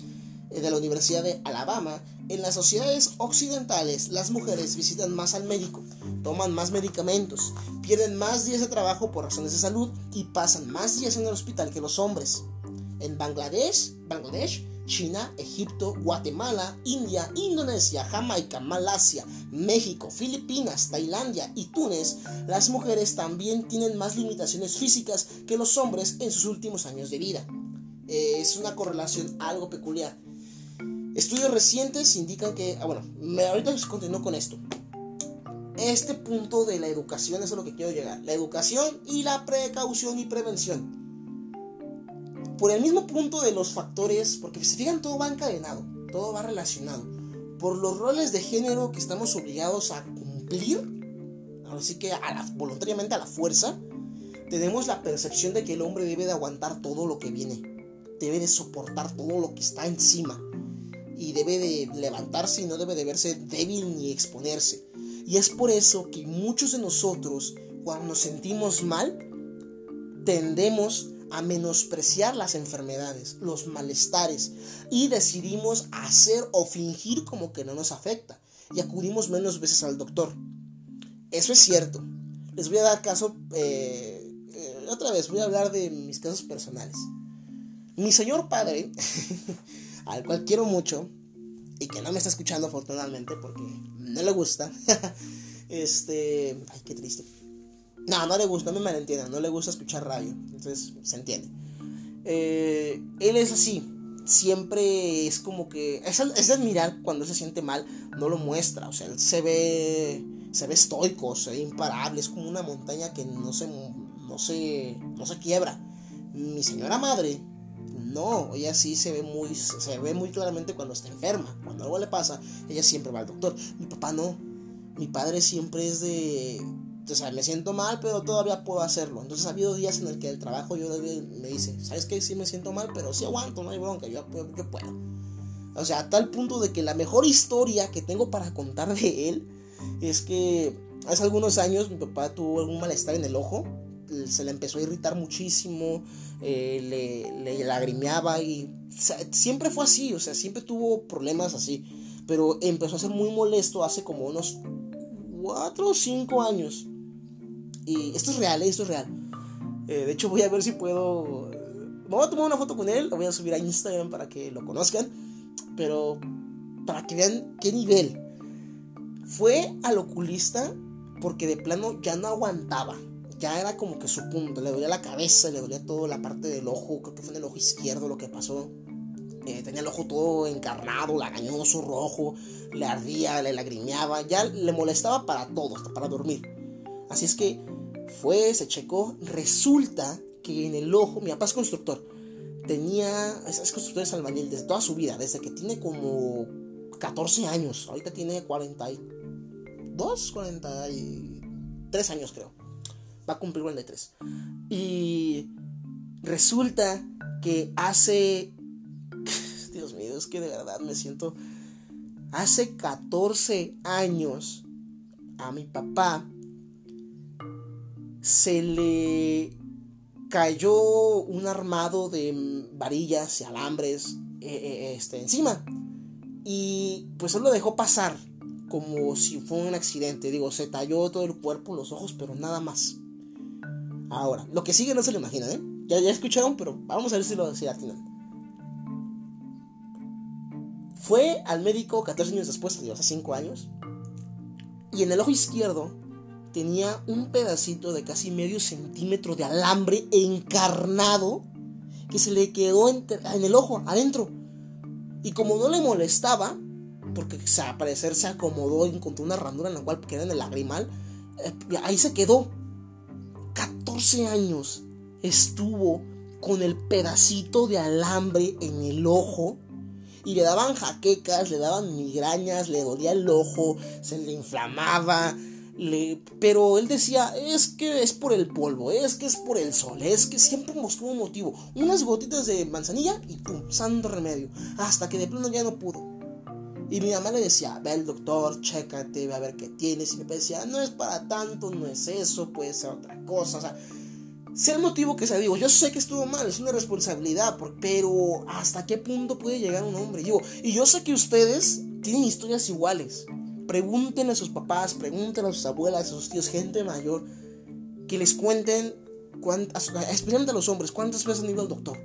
eh, de la Universidad de Alabama, en las sociedades occidentales las mujeres visitan más al médico, toman más medicamentos, pierden más días de trabajo por razones de salud y pasan más días en el hospital que los hombres. En Bangladesh, Bangladesh China, Egipto, Guatemala, India, Indonesia, Jamaica, Malasia, México, Filipinas, Tailandia y Túnez, las mujeres también tienen más limitaciones físicas que los hombres en sus últimos años de vida. Es una correlación algo peculiar. Estudios recientes indican que, ah, bueno, ahorita continúo con esto. Este punto de la educación es a lo que quiero llegar. La educación y la precaución y prevención por el mismo punto de los factores, porque si fijan todo va encadenado, todo va relacionado, por los roles de género que estamos obligados a cumplir, así que voluntariamente a la fuerza, tenemos la percepción de que el hombre debe de aguantar todo lo que viene, debe de soportar todo lo que está encima, y debe de levantarse y no debe de verse débil ni exponerse. Y es por eso que muchos de nosotros, cuando nos sentimos mal, tendemos a menospreciar las enfermedades, los malestares y decidimos hacer o fingir como que no nos afecta y acudimos menos veces al doctor. Eso es cierto. Les voy a dar caso, eh, eh, otra vez voy a hablar de mis casos personales. Mi señor padre, [LAUGHS] al cual quiero mucho y que no me está escuchando afortunadamente porque no le gusta, [LAUGHS] este, ay, qué triste no, no le gusta, no me malentiendan, no le gusta escuchar radio. Entonces, se entiende. Eh, él es así. Siempre es como que. Es, es admirar cuando se siente mal, no lo muestra. O sea, él se ve. Se ve estoico, se ve imparable. Es como una montaña que no se. No se. No se quiebra. Mi señora madre. No, ella sí se ve muy. Se ve muy claramente cuando está enferma. Cuando algo le pasa, ella siempre va al doctor. Mi papá no. Mi padre siempre es de o sea, me siento mal, pero todavía puedo hacerlo. Entonces ha habido días en el que el trabajo yo me dice, ¿sabes qué? Sí me siento mal, pero sí aguanto, no hay bronca, yo, yo puedo. O sea, a tal punto de que la mejor historia que tengo para contar de él es que hace algunos años mi papá tuvo algún malestar en el ojo, se le empezó a irritar muchísimo, eh, le, le, lagrimeaba y siempre fue así, o sea, siempre tuvo problemas así, pero empezó a ser muy molesto hace como unos 4 o 5 años. Y esto es real, eh, esto es real. Eh, de hecho, voy a ver si puedo. voy a tomar una foto con él, lo voy a subir a Instagram para que lo conozcan. Pero para que vean qué nivel. Fue al oculista porque de plano ya no aguantaba. Ya era como que su punto. Le dolía la cabeza, le dolía toda la parte del ojo. Creo que fue en el ojo izquierdo lo que pasó. Eh, tenía el ojo todo encarnado, lagañoso, rojo. Le ardía, le lagrimeaba. Ya le molestaba para todo, hasta para dormir. Así es que fue, se checó. Resulta que en el ojo, mi papá es constructor tenía, es, constructor es albañil desde toda su vida, desde que tiene como 14 años, ahorita tiene 42, 43 años creo, va a cumplir 43. Y resulta que hace, [LAUGHS] Dios mío, es que de verdad me siento, hace 14 años a mi papá se le cayó un armado de varillas y alambres eh, eh, este, encima. Y pues él lo dejó pasar como si fue un accidente. Digo, se talló todo el cuerpo, los ojos, pero nada más. Ahora, lo que sigue no se lo imaginan, ¿eh? Ya, ya escucharon, pero vamos a ver si lo si atinan. Fue al médico 14 años después, hace 5 años. Y en el ojo izquierdo tenía un pedacito de casi medio centímetro de alambre encarnado que se le quedó en, el ojo, adentro. Y como no le molestaba, porque al parecer se acomodó y encontró una randura en la cual queda en el lagrimal, eh, ahí se quedó. 14 años estuvo con el pedacito de alambre en el ojo y le daban jaquecas, le daban migrañas, le dolía el ojo, se le inflamaba, pero él decía, es que es por el polvo, es que es por el sol, es que siempre buscó un motivo. Unas gotitas de manzanilla y pum, santo remedio. Hasta que de plano ya no pudo. Y mi mamá le decía, ve al doctor, chécate, ve a ver qué tienes. Y me decía, no es para tanto, no es eso, puede ser otra cosa. O sea, sea el motivo que sea, digo, yo sé que estuvo mal, es una responsabilidad, pero ¿hasta qué punto puede llegar un hombre? Digo, y yo sé que ustedes tienen historias iguales. Pregúntenle a sus papás, pregúntenle a sus abuelas, a sus tíos, gente mayor, que les cuenten, cuántas, especialmente a los hombres, cuántas veces han ido al doctor.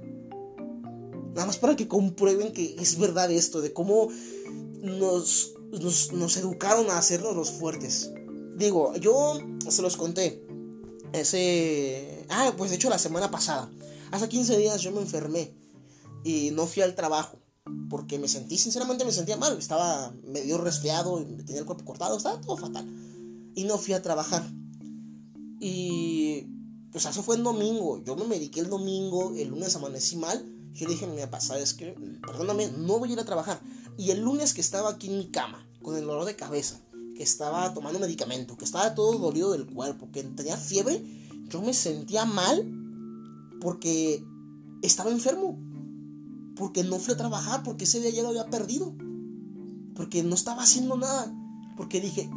Nada más para que comprueben que es verdad esto, de cómo nos, nos, educaron a hacernos los fuertes. Digo, yo se los conté. Ese. Ah, pues de hecho la semana pasada. Hace 15 días yo me enfermé y no fui al trabajo porque me sentí, sinceramente me sentía mal, estaba medio resfriado, tenía el cuerpo cortado, estaba todo fatal. Y no fui a trabajar. Y pues eso fue el domingo, yo me mediqué el domingo, el lunes amanecí mal, yo le dije a mi papá, ¿sabes qué? Perdóname, no voy a ir a trabajar. Y el lunes que estaba aquí en mi cama, con el dolor de cabeza, que estaba tomando medicamento, que estaba todo dolido del cuerpo, que tenía fiebre, yo me sentía mal porque estaba enfermo porque no fui a trabajar, porque ese día ya lo había perdido, porque no estaba haciendo nada, porque dije,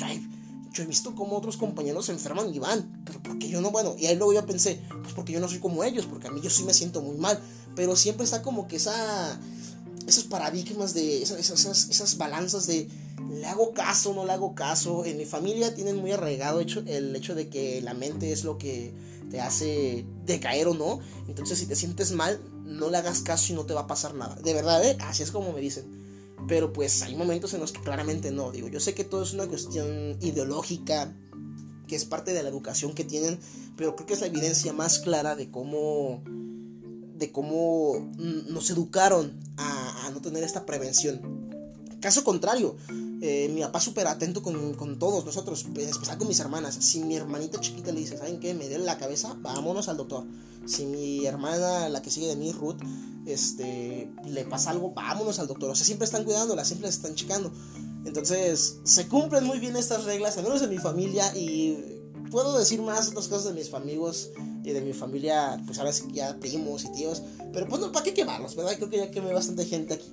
yo he visto cómo otros compañeros se enferman y van, pero porque yo no, bueno, y ahí luego ya pensé, pues porque yo no soy como ellos, porque a mí yo sí me siento muy mal, pero siempre está como que esa, esos paradigmas de, esas, esas, esas balanzas de, le hago caso, no le hago caso, en mi familia tienen muy arraigado hecho, el hecho de que la mente es lo que te hace decaer o no, entonces si te sientes mal, no le hagas caso y no te va a pasar nada. De verdad, ¿eh? así es como me dicen. Pero pues hay momentos en los que claramente no. Digo, yo sé que todo es una cuestión ideológica, que es parte de la educación que tienen, pero creo que es la evidencia más clara de cómo, de cómo nos educaron a no tener esta prevención. Caso contrario, eh, mi papá súper atento con, con, todos nosotros, en especial con mis hermanas. Si mi hermanita chiquita le dice, ¿saben qué? Me duele la cabeza, vámonos al doctor. Si mi hermana, la que sigue de mí, Ruth, este, le pasa algo, vámonos al doctor. O sea, siempre están cuidándola, siempre están checando. Entonces, se cumplen muy bien estas reglas, al menos en mi familia, y puedo decir más otras cosas de mis amigos y de mi familia, pues ahora sí ya primos y tíos, pero pues no, ¿para qué quemarlos, verdad? Creo que ya quemé bastante gente aquí.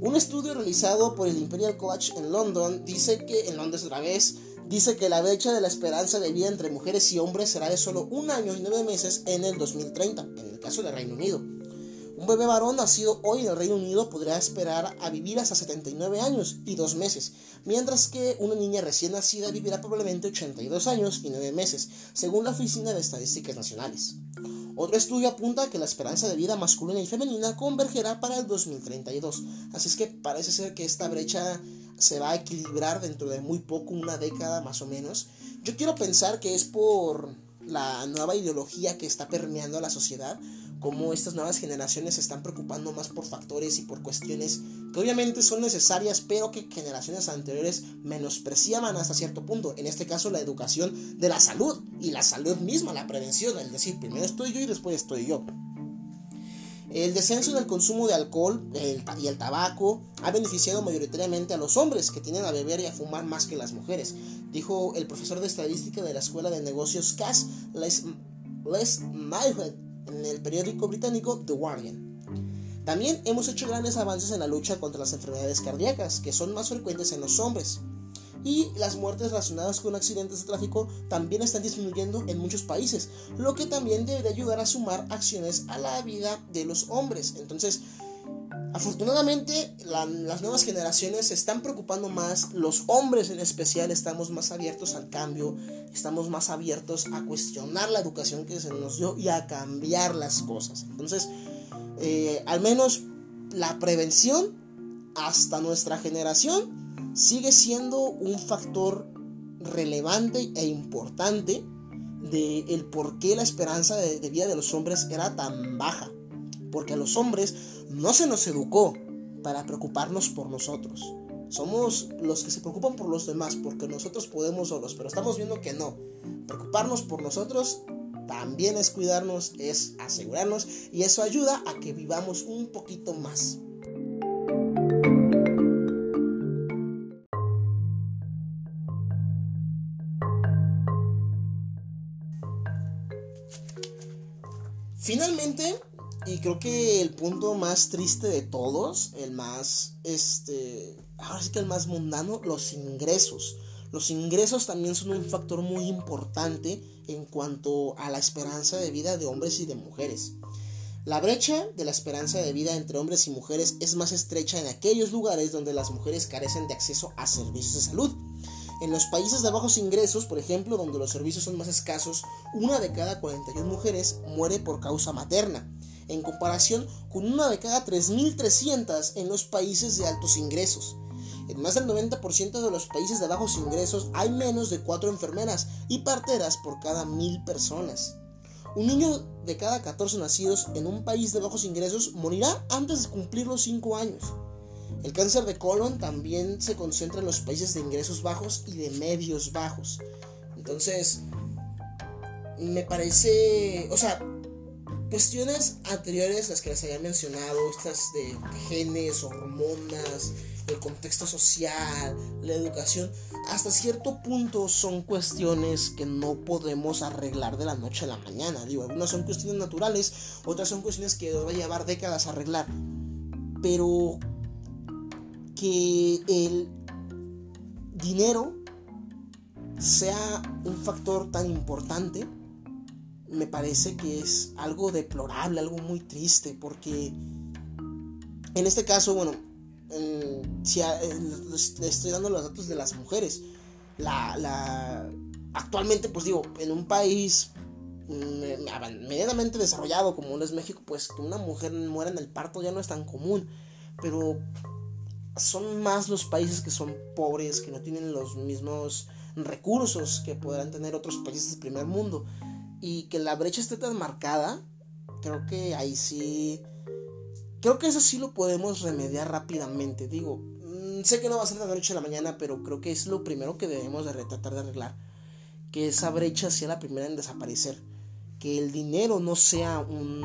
Un estudio realizado por el Imperial College en London dice que, en Londres otra vez, dice que la brecha de la esperanza de vida entre mujeres y hombres será de solo un año y nueve meses en el 2030, en el caso del Reino Unido. Un bebé varón nacido hoy en el Reino Unido podría esperar a vivir hasta 79 años y 2 meses, mientras que una niña recién nacida vivirá probablemente 82 años y 9 meses, según la Oficina de Estadísticas Nacionales. Otro estudio apunta que la esperanza de vida masculina y femenina convergerá para el 2032, así es que parece ser que esta brecha se va a equilibrar dentro de muy poco, una década más o menos. Yo quiero pensar que es por la nueva ideología que está permeando a la sociedad, cómo estas nuevas generaciones se están preocupando más por factores y por cuestiones que obviamente son necesarias, pero que generaciones anteriores menospreciaban hasta cierto punto. En este caso, la educación de la salud y la salud misma, la prevención, es decir, primero estoy yo y después estoy yo. El descenso en el consumo de alcohol y el tabaco ha beneficiado mayoritariamente a los hombres que tienen a beber y a fumar más que las mujeres, dijo el profesor de estadística de la Escuela de Negocios Cass, Les, Les en el periódico británico The Guardian. También hemos hecho grandes avances en la lucha contra las enfermedades cardíacas, que son más frecuentes en los hombres. Y las muertes relacionadas con accidentes de tráfico también están disminuyendo en muchos países, lo que también debe ayudar a sumar acciones a la vida de los hombres. Entonces, Afortunadamente las nuevas generaciones se están preocupando más, los hombres en especial estamos más abiertos al cambio, estamos más abiertos a cuestionar la educación que se nos dio y a cambiar las cosas. Entonces, eh, al menos la prevención hasta nuestra generación sigue siendo un factor relevante e importante de el por qué la esperanza de vida de los hombres era tan baja. Porque a los hombres no se nos educó para preocuparnos por nosotros. Somos los que se preocupan por los demás porque nosotros podemos solos, pero estamos viendo que no. Preocuparnos por nosotros también es cuidarnos, es asegurarnos y eso ayuda a que vivamos un poquito más. Finalmente, y creo que el punto más triste de todos, el más, este, ahora sí que el más mundano, los ingresos. Los ingresos también son un factor muy importante en cuanto a la esperanza de vida de hombres y de mujeres. La brecha de la esperanza de vida entre hombres y mujeres es más estrecha en aquellos lugares donde las mujeres carecen de acceso a servicios de salud. En los países de bajos ingresos, por ejemplo, donde los servicios son más escasos, una de cada 41 mujeres muere por causa materna en comparación con una de cada 3.300 en los países de altos ingresos. En más del 90% de los países de bajos ingresos hay menos de 4 enfermeras y parteras por cada 1.000 personas. Un niño de cada 14 nacidos en un país de bajos ingresos morirá antes de cumplir los 5 años. El cáncer de colon también se concentra en los países de ingresos bajos y de medios bajos. Entonces, me parece, o sea, Cuestiones anteriores, las que les había mencionado, estas de genes, hormonas, el contexto social, la educación, hasta cierto punto son cuestiones que no podemos arreglar de la noche a la mañana. Digo, algunas son cuestiones naturales, otras son cuestiones que nos va a llevar décadas a arreglar. Pero que el dinero sea un factor tan importante me parece que es algo deplorable, algo muy triste, porque en este caso, bueno, si le estoy dando los datos de las mujeres. La, la, actualmente, pues digo, en un país mm, medianamente desarrollado como es México, pues que una mujer muera en el parto ya no es tan común, pero son más los países que son pobres, que no tienen los mismos recursos que podrán tener otros países del primer mundo y que la brecha esté tan marcada, creo que ahí sí... Creo que eso sí lo podemos remediar rápidamente. Digo, mm, sé que no va a ser de la noche a la mañana, pero creo que es lo primero que debemos de tratar de arreglar. Que esa brecha sea la primera en desaparecer. Que el dinero no sea un,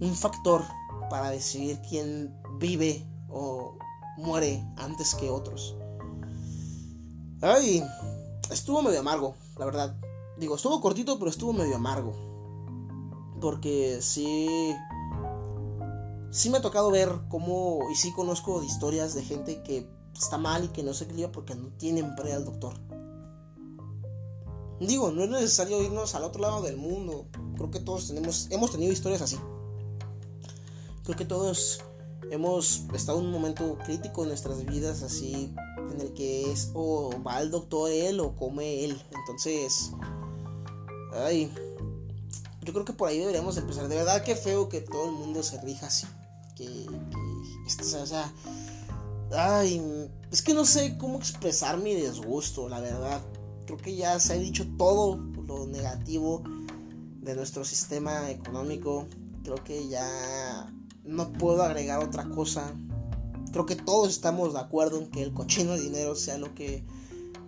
un factor para decidir quién vive o muere antes que otros. Ay, estuvo medio amargo, la verdad. Digo, estuvo cortito, pero estuvo medio amargo. Porque sí. Sí me ha tocado ver cómo. Y sí conozco historias de gente que está mal y que no se cría porque no tienen pre al doctor. Digo, no es necesario irnos al otro lado del mundo. Creo que todos tenemos, hemos tenido historias así. Creo que todos hemos estado en un momento crítico en nuestras vidas, así, en el que es o va al doctor él o come él. Entonces, ay, yo creo que por ahí deberíamos empezar. De verdad que feo que todo el mundo se rija así. Que, que o sea, ay, es que no sé cómo expresar mi disgusto, la verdad creo que ya se ha dicho todo lo negativo de nuestro sistema económico. Creo que ya no puedo agregar otra cosa. Creo que todos estamos de acuerdo en que el cochino de dinero sea lo que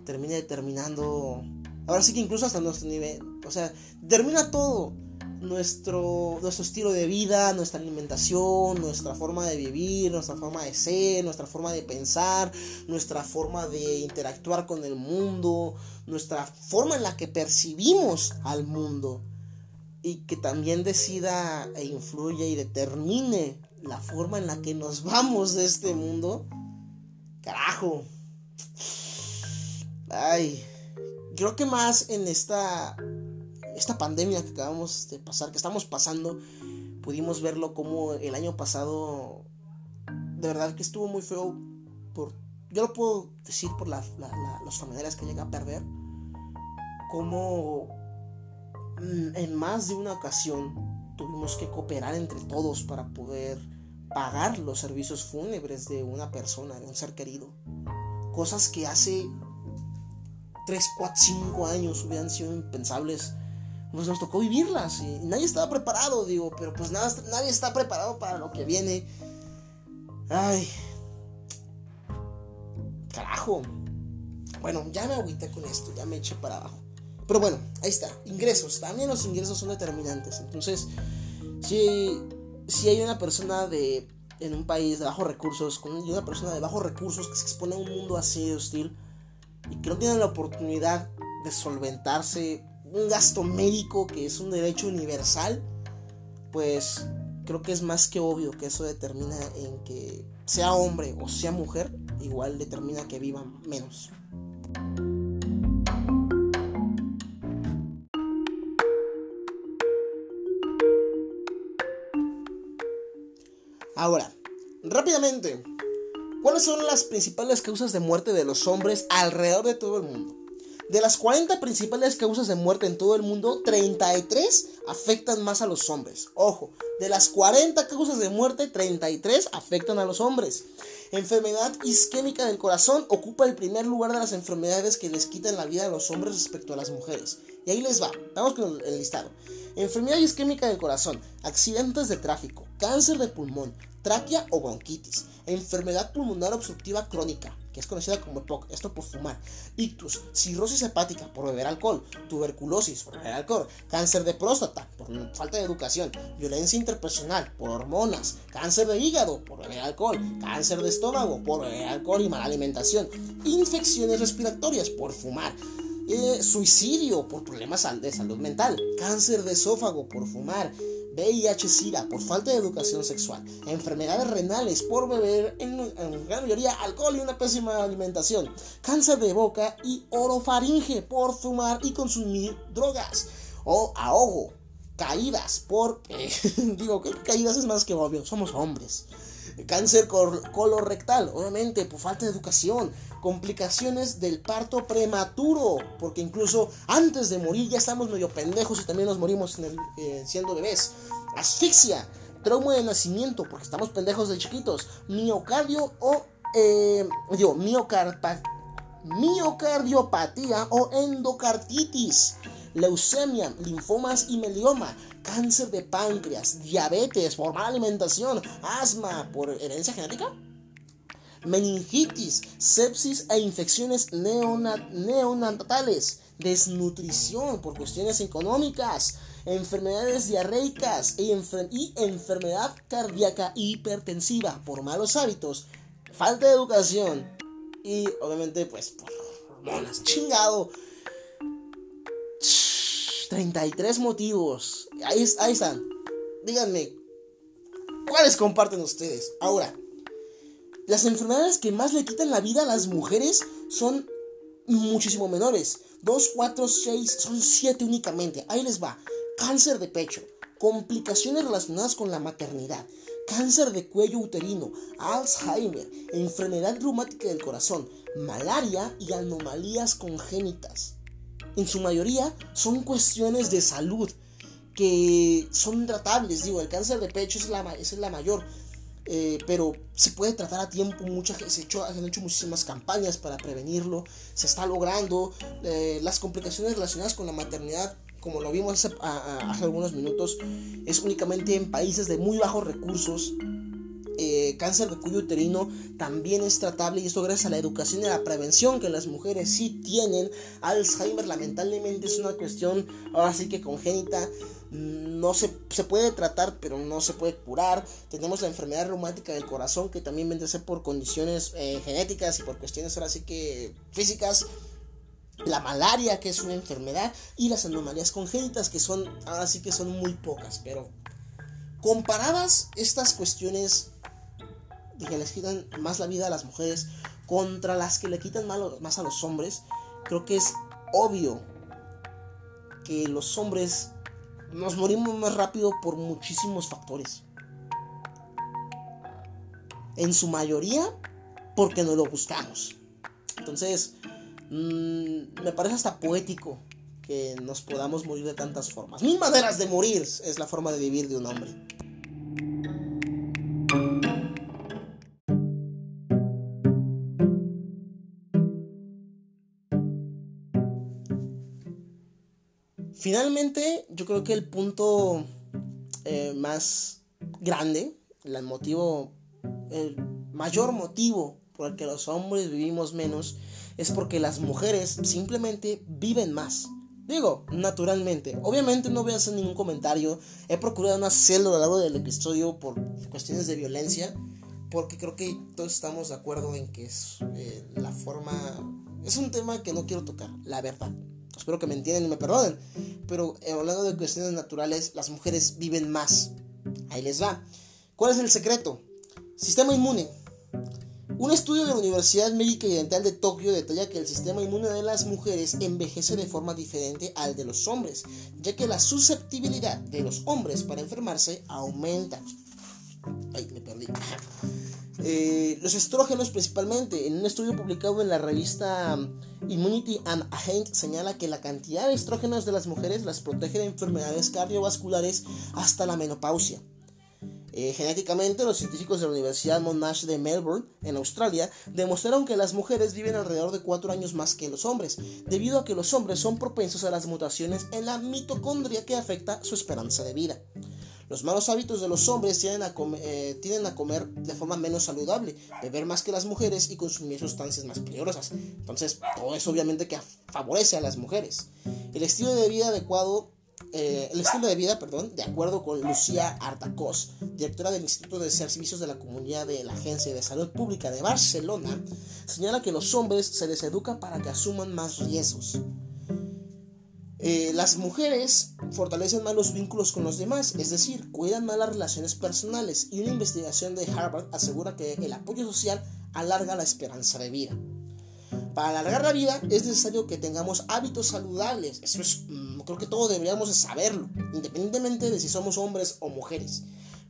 termine determinando. Ahora sí que incluso hasta nuestro nivel. O sea, termina todo nuestro, nuestro estilo de vida, nuestra alimentación, nuestra forma de vivir, nuestra forma de ser, nuestra forma de pensar, nuestra forma de interactuar con el mundo, nuestra forma en la que percibimos al mundo y que también decida e influya y determine la forma en la que nos [LAUGHS] vamos de este mundo. Carajo. Ay, creo que más en esta esta pandemia que acabamos de pasar, que estamos pasando, pudimos verlo como el año pasado, de verdad que estuvo muy feo, por, yo lo puedo decir por la, los familiares que llega a perder, como mm, en más de una ocasión tuvimos que cooperar entre todos para poder pagar los servicios fúnebres de una persona, de un ser querido. Cosas que hace 3, 4, 5 años hubieran sido impensables pues nos tocó vivirlas y nadie estaba preparado, digo, pero pues nada, nadie está preparado para lo que viene. Ay, carajo. Bueno, ya me agüité con esto, ya me eché para abajo. Pero bueno, ahí está, ingresos. También los ingresos son determinantes. Entonces, si, si hay una persona de en un país de bajos recursos, con una persona de bajos recursos que se expone a un mundo así hostil y que no tiene la oportunidad de solventarse un gasto médico que es un derecho universal, pues creo que es más que obvio que eso determina en que sea hombre o sea mujer, igual determina que vivan menos. Ahora, rápidamente, ¿cuáles son las principales causas de muerte de los hombres alrededor de todo el mundo? De las 40 principales causas de muerte en todo el mundo, 33 afectan más a los hombres. Ojo, de las 40 causas de muerte, 33 afectan a los hombres. Enfermedad isquémica del corazón ocupa el primer lugar de las enfermedades que les quitan la vida a los hombres respecto a las mujeres. Y ahí les va, vamos con el listado. Enfermedad isquémica del corazón, accidentes de tráfico, cáncer de pulmón, tráquea o bronquitis, enfermedad pulmonar obstructiva crónica, que es conocida como TOC, esto por fumar, ictus, cirrosis hepática por beber alcohol, tuberculosis por beber alcohol, cáncer de próstata por falta de educación, violencia interpersonal por hormonas, cáncer de hígado por beber alcohol, cáncer de estómago por beber alcohol y mala alimentación, infecciones respiratorias por fumar, eh, suicidio por problemas de salud mental, cáncer de esófago por fumar, VIH-Sida por falta de educación sexual, enfermedades renales por beber en, gran mayoría alcohol y una pésima alimentación, cáncer de boca y orofaringe por fumar y consumir drogas, o ahogo, caídas por... [LAUGHS] digo que caídas es más que obvio, somos hombres. Cáncer colorectal, obviamente, por falta de educación. Complicaciones del parto prematuro, porque incluso antes de morir ya estamos medio pendejos y también nos morimos eh, siendo bebés. Asfixia, trauma de nacimiento, porque estamos pendejos de chiquitos. Miocardio o, eh, miocardiopatía o endocarditis leucemia, linfomas y melioma, cáncer de páncreas, diabetes por mala alimentación, asma por herencia genética, meningitis, sepsis e infecciones neonatales, desnutrición por cuestiones económicas, enfermedades diarreicas y, enfermedad cardíaca hipertensiva por malos hábitos, falta de educación y obviamente pues por hormonas, chingado. 33 motivos. Ahí, están. Díganme, ¿cuáles comparten ustedes? Ahora, las enfermedades que más le quitan la vida a las mujeres son muchísimo menores. 2, 4, 6, son 7 únicamente. Ahí les va. Cáncer de pecho, complicaciones relacionadas con la maternidad, cáncer de cuello uterino, Alzheimer, enfermedad reumática del corazón, malaria y anomalías congénitas. En su mayoría son cuestiones de salud que son tratables. Digo, el cáncer de pecho es la, es la mayor, eh, pero se puede tratar a tiempo. Muchas se, hecho, han hecho muchísimas campañas para prevenirlo. Se está logrando. Eh, las complicaciones relacionadas con la maternidad, como lo vimos hace, hace algunos minutos, es únicamente en países de muy bajos recursos. Eh, cáncer de cuello uterino también es tratable y esto gracias a la educación y a la prevención que las mujeres sí tienen. Alzheimer lamentablemente es una cuestión ahora sí que congénita no se, puede tratar, pero no se puede curar. Tenemos la enfermedad reumática del corazón, que también viene a ser por condiciones eh, genéticas y por cuestiones ahora sí que físicas. La malaria, que es una enfermedad, y las anomalías congénitas, que son ahora sí que son muy pocas, pero comparadas estas cuestiones de que les quitan más la vida a las mujeres contra las que le quitan más a los hombres, creo que es obvio que los hombres nos morimos más rápido por muchísimos factores. En su mayoría porque no lo buscamos. Entonces, mm, me parece hasta poético que nos podamos morir de tantas formas. Mil maneras de morir es la forma de vivir de un hombre. Finalmente, yo creo que el punto eh, más grande, el motivo, el mayor motivo por el que los hombres vivimos menos, es porque las mujeres simplemente viven más. Digo, naturalmente. Obviamente no voy a hacer ningún comentario. He procurado no hacerlo a lo largo del episodio por cuestiones de violencia. Porque creo que todos estamos de acuerdo en que es eh, la forma... Es un tema que no quiero tocar, la verdad. Espero que me entiendan y me perdonen. Pero eh, hablando de cuestiones naturales, las mujeres viven más. Ahí les va. ¿Cuál es el secreto? Sistema inmune. Un estudio de la Universidad Médica y Dental de Tokio detalla que el sistema inmune de las mujeres envejece de forma diferente al de los hombres, ya que la susceptibilidad de los hombres para enfermarse aumenta. Ay, me perdí. Eh, los estrógenos principalmente. En un estudio publicado en la revista um, Immunity and Health señala que la cantidad de estrógenos de las mujeres las protege de enfermedades cardiovasculares hasta la menopausia. Eh, genéticamente, los científicos de la Universidad Monash de Melbourne, en Australia, demostraron que las mujeres viven alrededor de 4 años más que los hombres, debido a que los hombres son propensos a las mutaciones en la mitocondria que afecta su esperanza de vida. Los malos hábitos de los hombres tienden a, comer, eh, tienden a comer de forma menos saludable, beber más que las mujeres y consumir sustancias más peligrosas. Entonces, todo eso obviamente que favorece a las mujeres. El estilo de vida adecuado eh, el estilo de vida, perdón, de acuerdo con Lucía Artacos, directora del Instituto de Servicios de la Comunidad de la Agencia de Salud Pública de Barcelona, señala que los hombres se les educa para que asuman más riesgos. Eh, las mujeres fortalecen más los vínculos con los demás, es decir, cuidan más las relaciones personales y una investigación de Harvard asegura que el apoyo social alarga la esperanza de vida. Para alargar la vida es necesario que tengamos hábitos saludables, eso es, mm, creo que todos deberíamos saberlo, independientemente de si somos hombres o mujeres.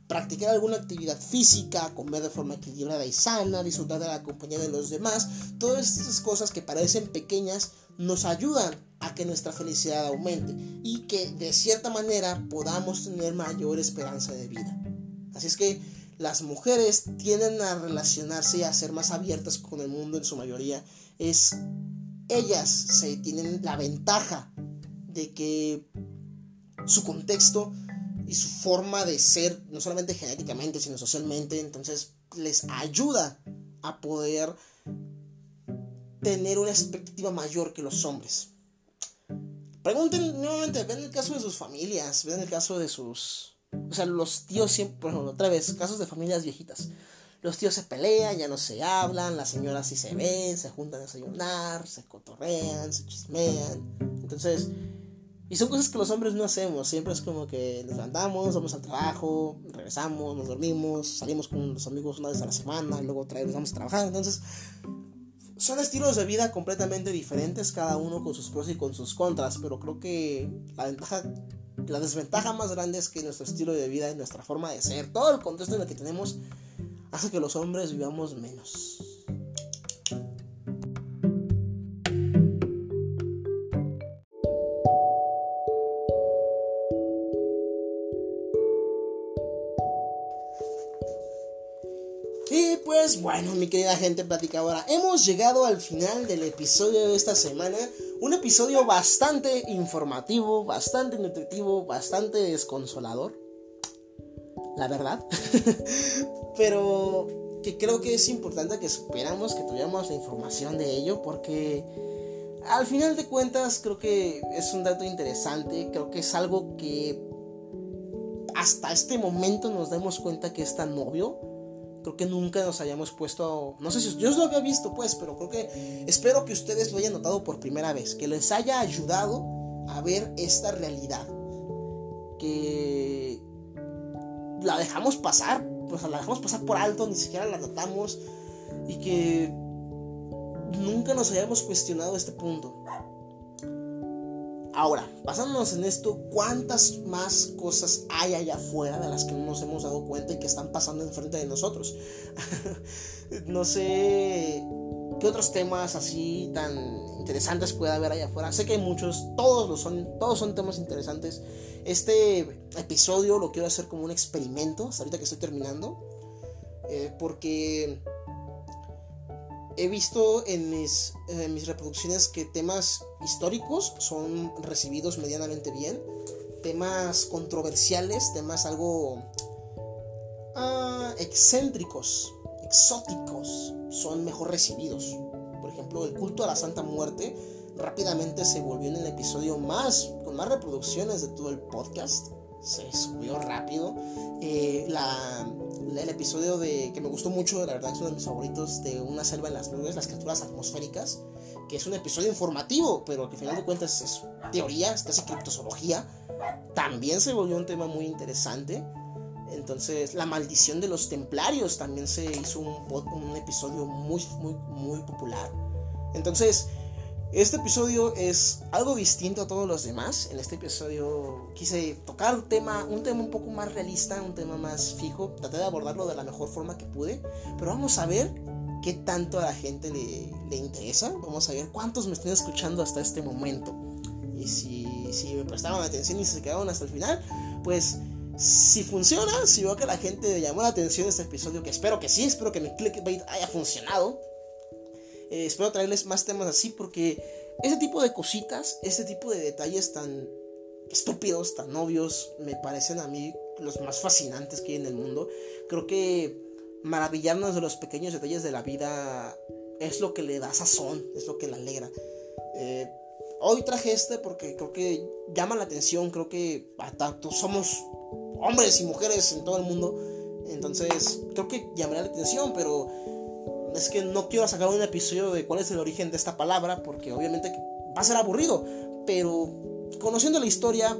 Practicar alguna actividad física, comer de forma equilibrada y sana, disfrutar de la compañía de los demás, todas estas cosas que parecen pequeñas nos ayudan a que nuestra felicidad aumente y que de cierta manera podamos tener mayor esperanza de vida. Así es que las mujeres tienden a relacionarse y a ser más abiertas con el mundo en su mayoría. Es ellas se tienen la ventaja de que su contexto y su forma de ser, no solamente genéticamente, sino socialmente, entonces les ayuda a poder tener una expectativa mayor que los hombres. Pregunten nuevamente, ven el caso de sus familias, ven el caso de sus... O sea, los tíos siempre, por ejemplo, otra vez, casos de familias viejitas. Los tíos se pelean, ya no se hablan, las señoras sí se ven, se juntan a desayunar, se cotorrean, se chismean. Entonces, Y son cosas que los hombres no hacemos. Siempre es como que nos levantamos, vamos al trabajo, regresamos, nos dormimos, salimos con los amigos una vez a la semana, luego otra vez vamos a trabajar. Entonces, son estilos de vida completamente diferentes, cada uno con sus pros y con sus contras. Pero creo que la ventaja, la desventaja más grande es que nuestro estilo de vida y nuestra forma de ser, todo el contexto en el que tenemos, hace que los hombres vivamos menos. Pues bueno, mi querida gente platicadora, hemos llegado al final del episodio de esta semana. Un episodio bastante informativo, bastante nutritivo, bastante desconsolador. La verdad. [LAUGHS] Pero que creo que es importante que esperamos que tuviéramos la información de ello porque al final de cuentas creo que es un dato interesante, creo que es algo que hasta este momento nos damos cuenta que es tan obvio creo que nunca nos hayamos puesto, no sé si yo lo había visto pues, pero creo que espero que ustedes lo hayan notado por primera vez, que les haya ayudado a ver esta realidad, que la dejamos pasar, pues la dejamos pasar por alto, ni siquiera la notamos y que nunca nos hayamos cuestionado este punto. Ahora, basándonos en esto, ¿cuántas más cosas hay allá afuera de las que no nos hemos dado cuenta y que están pasando enfrente de nosotros? [LAUGHS] no sé qué otros temas así tan interesantes puede haber allá afuera. Sé que hay muchos, todos lo son, todos son temas interesantes. Este episodio lo quiero hacer como un experimento, hasta ahorita que estoy terminando, eh, porque he visto en mis, mis reproducciones que temas históricos son recibidos medianamente bien. Temas controversiales, temas algo ah, excéntricos, exóticos, son mejor recibidos. Por ejemplo, el culto a la Santa Muerte rápidamente se volvió en el episodio más, con más reproducciones de todo el podcast se subió rápido. Eh, la, el episodio de que me gustó mucho, la verdad es uno de mis favoritos, de Una selva en las nubes, las criaturas atmosféricas, que es un episodio informativo, pero que al final de cuentas es teoría, es casi criptozoología. También se volvió un tema muy interesante. Entonces, la maldición de los templarios también se hizo un, un episodio muy, muy, muy popular. Entonces, este episodio es algo distinto a todos los demás. En este episodio quise tocar un tema, un tema un poco más realista, un tema más fijo. Traté de abordarlo de la mejor forma que pude. Pero vamos a ver qué tanto a la gente le, interesa. Vamos a ver cuántos me están escuchando hasta este momento. Y si, si me prestaron atención y se quedaron hasta el final, pues si funciona, si veo que la gente le llamó la atención este episodio, que espero que sí, espero que mi clickbait haya funcionado eh, espero traerles más temas así porque ese tipo de cositas, ese tipo de detalles tan estúpidos, tan obvios, me parecen a mí los más fascinantes que hay en el mundo. Creo que maravillarnos de los pequeños detalles de la vida es lo que le da sazón, es lo que le alegra. Eh, hoy traje este porque creo que llama la atención, creo que somos hombres y mujeres en todo el mundo, entonces creo que llamará la atención, pero es que no quiero sacar un episodio de cuál es el origen de esta palabra, porque obviamente va a ser aburrido, pero conociendo la historia,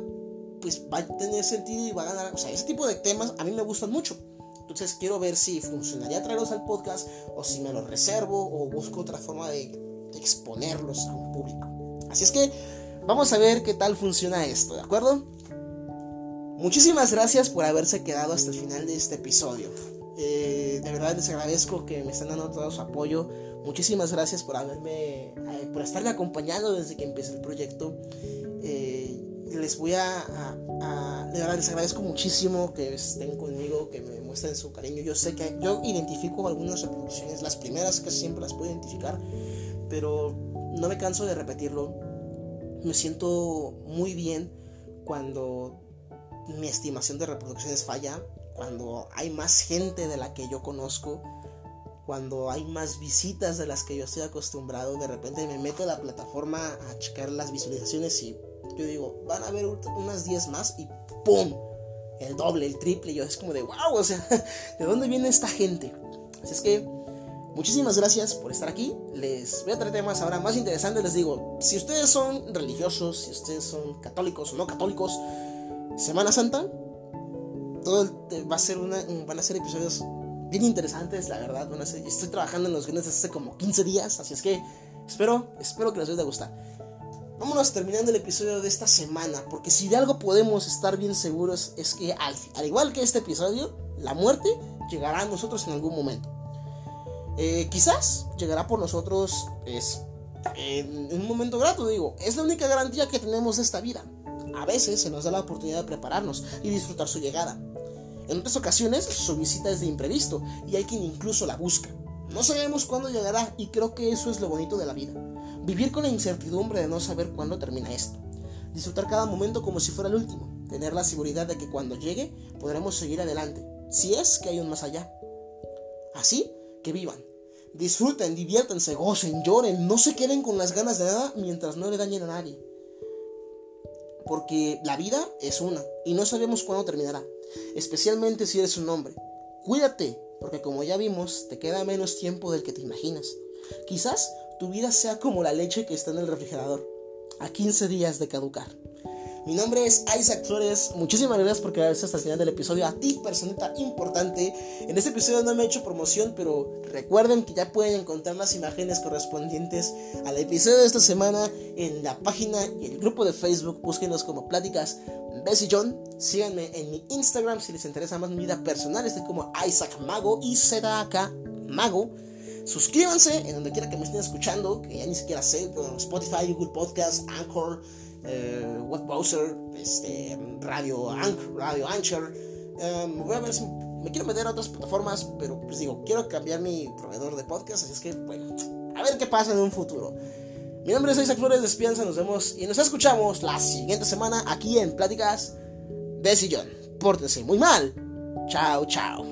pues va a tener sentido y va a ganar. O sea, ese tipo de temas a mí me gustan mucho. Entonces quiero ver si funcionaría traerlos al podcast o si me los reservo o busco otra forma de exponerlos a un público. Así es que vamos a ver qué tal funciona esto, ¿de acuerdo? Muchísimas gracias por haberse quedado hasta el final de este episodio. Eh, de verdad les agradezco que me estén dando todo su apoyo. Muchísimas gracias por haberme, eh, por estarme acompañando desde que empecé el proyecto. Eh, les voy a, de verdad les agradezco muchísimo que estén conmigo, que me muestren su cariño. Yo sé que yo identifico algunas reproducciones, las primeras que siempre las puedo identificar, pero no me canso de repetirlo. Me siento muy bien cuando mi estimación de reproducciones falla cuando hay más gente de la que yo conozco, cuando hay más visitas de las que yo estoy acostumbrado, de repente me meto a la plataforma a checar las visualizaciones y yo digo, van a haber unas 10 más y ¡pum! El doble, el triple, yo es como de wow, o sea, [LAUGHS] ¿de dónde viene esta gente? Así es que Muchísimas gracias por estar aquí. Les voy a traer temas ahora más interesantes. Les digo, si ustedes son religiosos, si ustedes son católicos o no católicos, Semana Santa, todo va a ser una, van a ser episodios bien interesantes, la verdad. estoy trabajando en los guiones desde hace como 15 días, así es que espero, espero que les vaya a gustar. Vámonos terminando el episodio de esta semana, porque si de algo podemos estar bien seguros es que al, al igual que este episodio, la muerte llegará a nosotros en algún momento. Eh, quizás llegará por nosotros es, en un momento grato, digo, es la única garantía que tenemos de esta vida. A veces se nos da la oportunidad de prepararnos y disfrutar su llegada. En otras ocasiones su visita es de imprevisto y hay quien incluso la busca. No sabemos cuándo llegará y creo que eso es lo bonito de la vida. Vivir con la incertidumbre de no saber cuándo termina esto. Disfrutar cada momento como si fuera el último. Tener la seguridad de que cuando llegue podremos seguir adelante, si es que hay un más allá. Así que vivan. Disfruten, diviértanse, gocen, lloren, no se queden con las ganas de nada mientras no le dañen a nadie. Porque la vida es una y no sabemos cuándo terminará, especialmente si eres un hombre. Cuídate, porque como ya vimos, te queda menos tiempo del que te imaginas. Quizás tu vida sea como la leche que está en el refrigerador, a 15 días de caducar. Mi nombre es Isaac Flores. Muchísimas gracias por quedarse hasta el final del episodio. A ti, personita importante. En este episodio no me he hecho promoción, pero recuerden que ya pueden encontrar las imágenes correspondientes al episodio de esta semana en la página y el grupo de Facebook. Búsquenos como Pláticas Bessie John. Síganme en mi Instagram si les interesa más mi vida personal. Estoy como Isaac Mago y ZK Mago. Suscríbanse en donde quiera que me estén escuchando, que ya ni siquiera sé, Spotify, Google Podcast, Anchor, eh, web este, radio, radio Anchor. Voy a ver si me quiero meter a otras plataformas, pero pues digo, quiero cambiar mi proveedor de podcast, así es que, bueno, a ver qué pasa en un futuro. Mi nombre es Isaac Flores, despídense, nos vemos y nos escuchamos la siguiente semana aquí en Pláticas de Sillón. Pórtense muy mal. Chao, chao.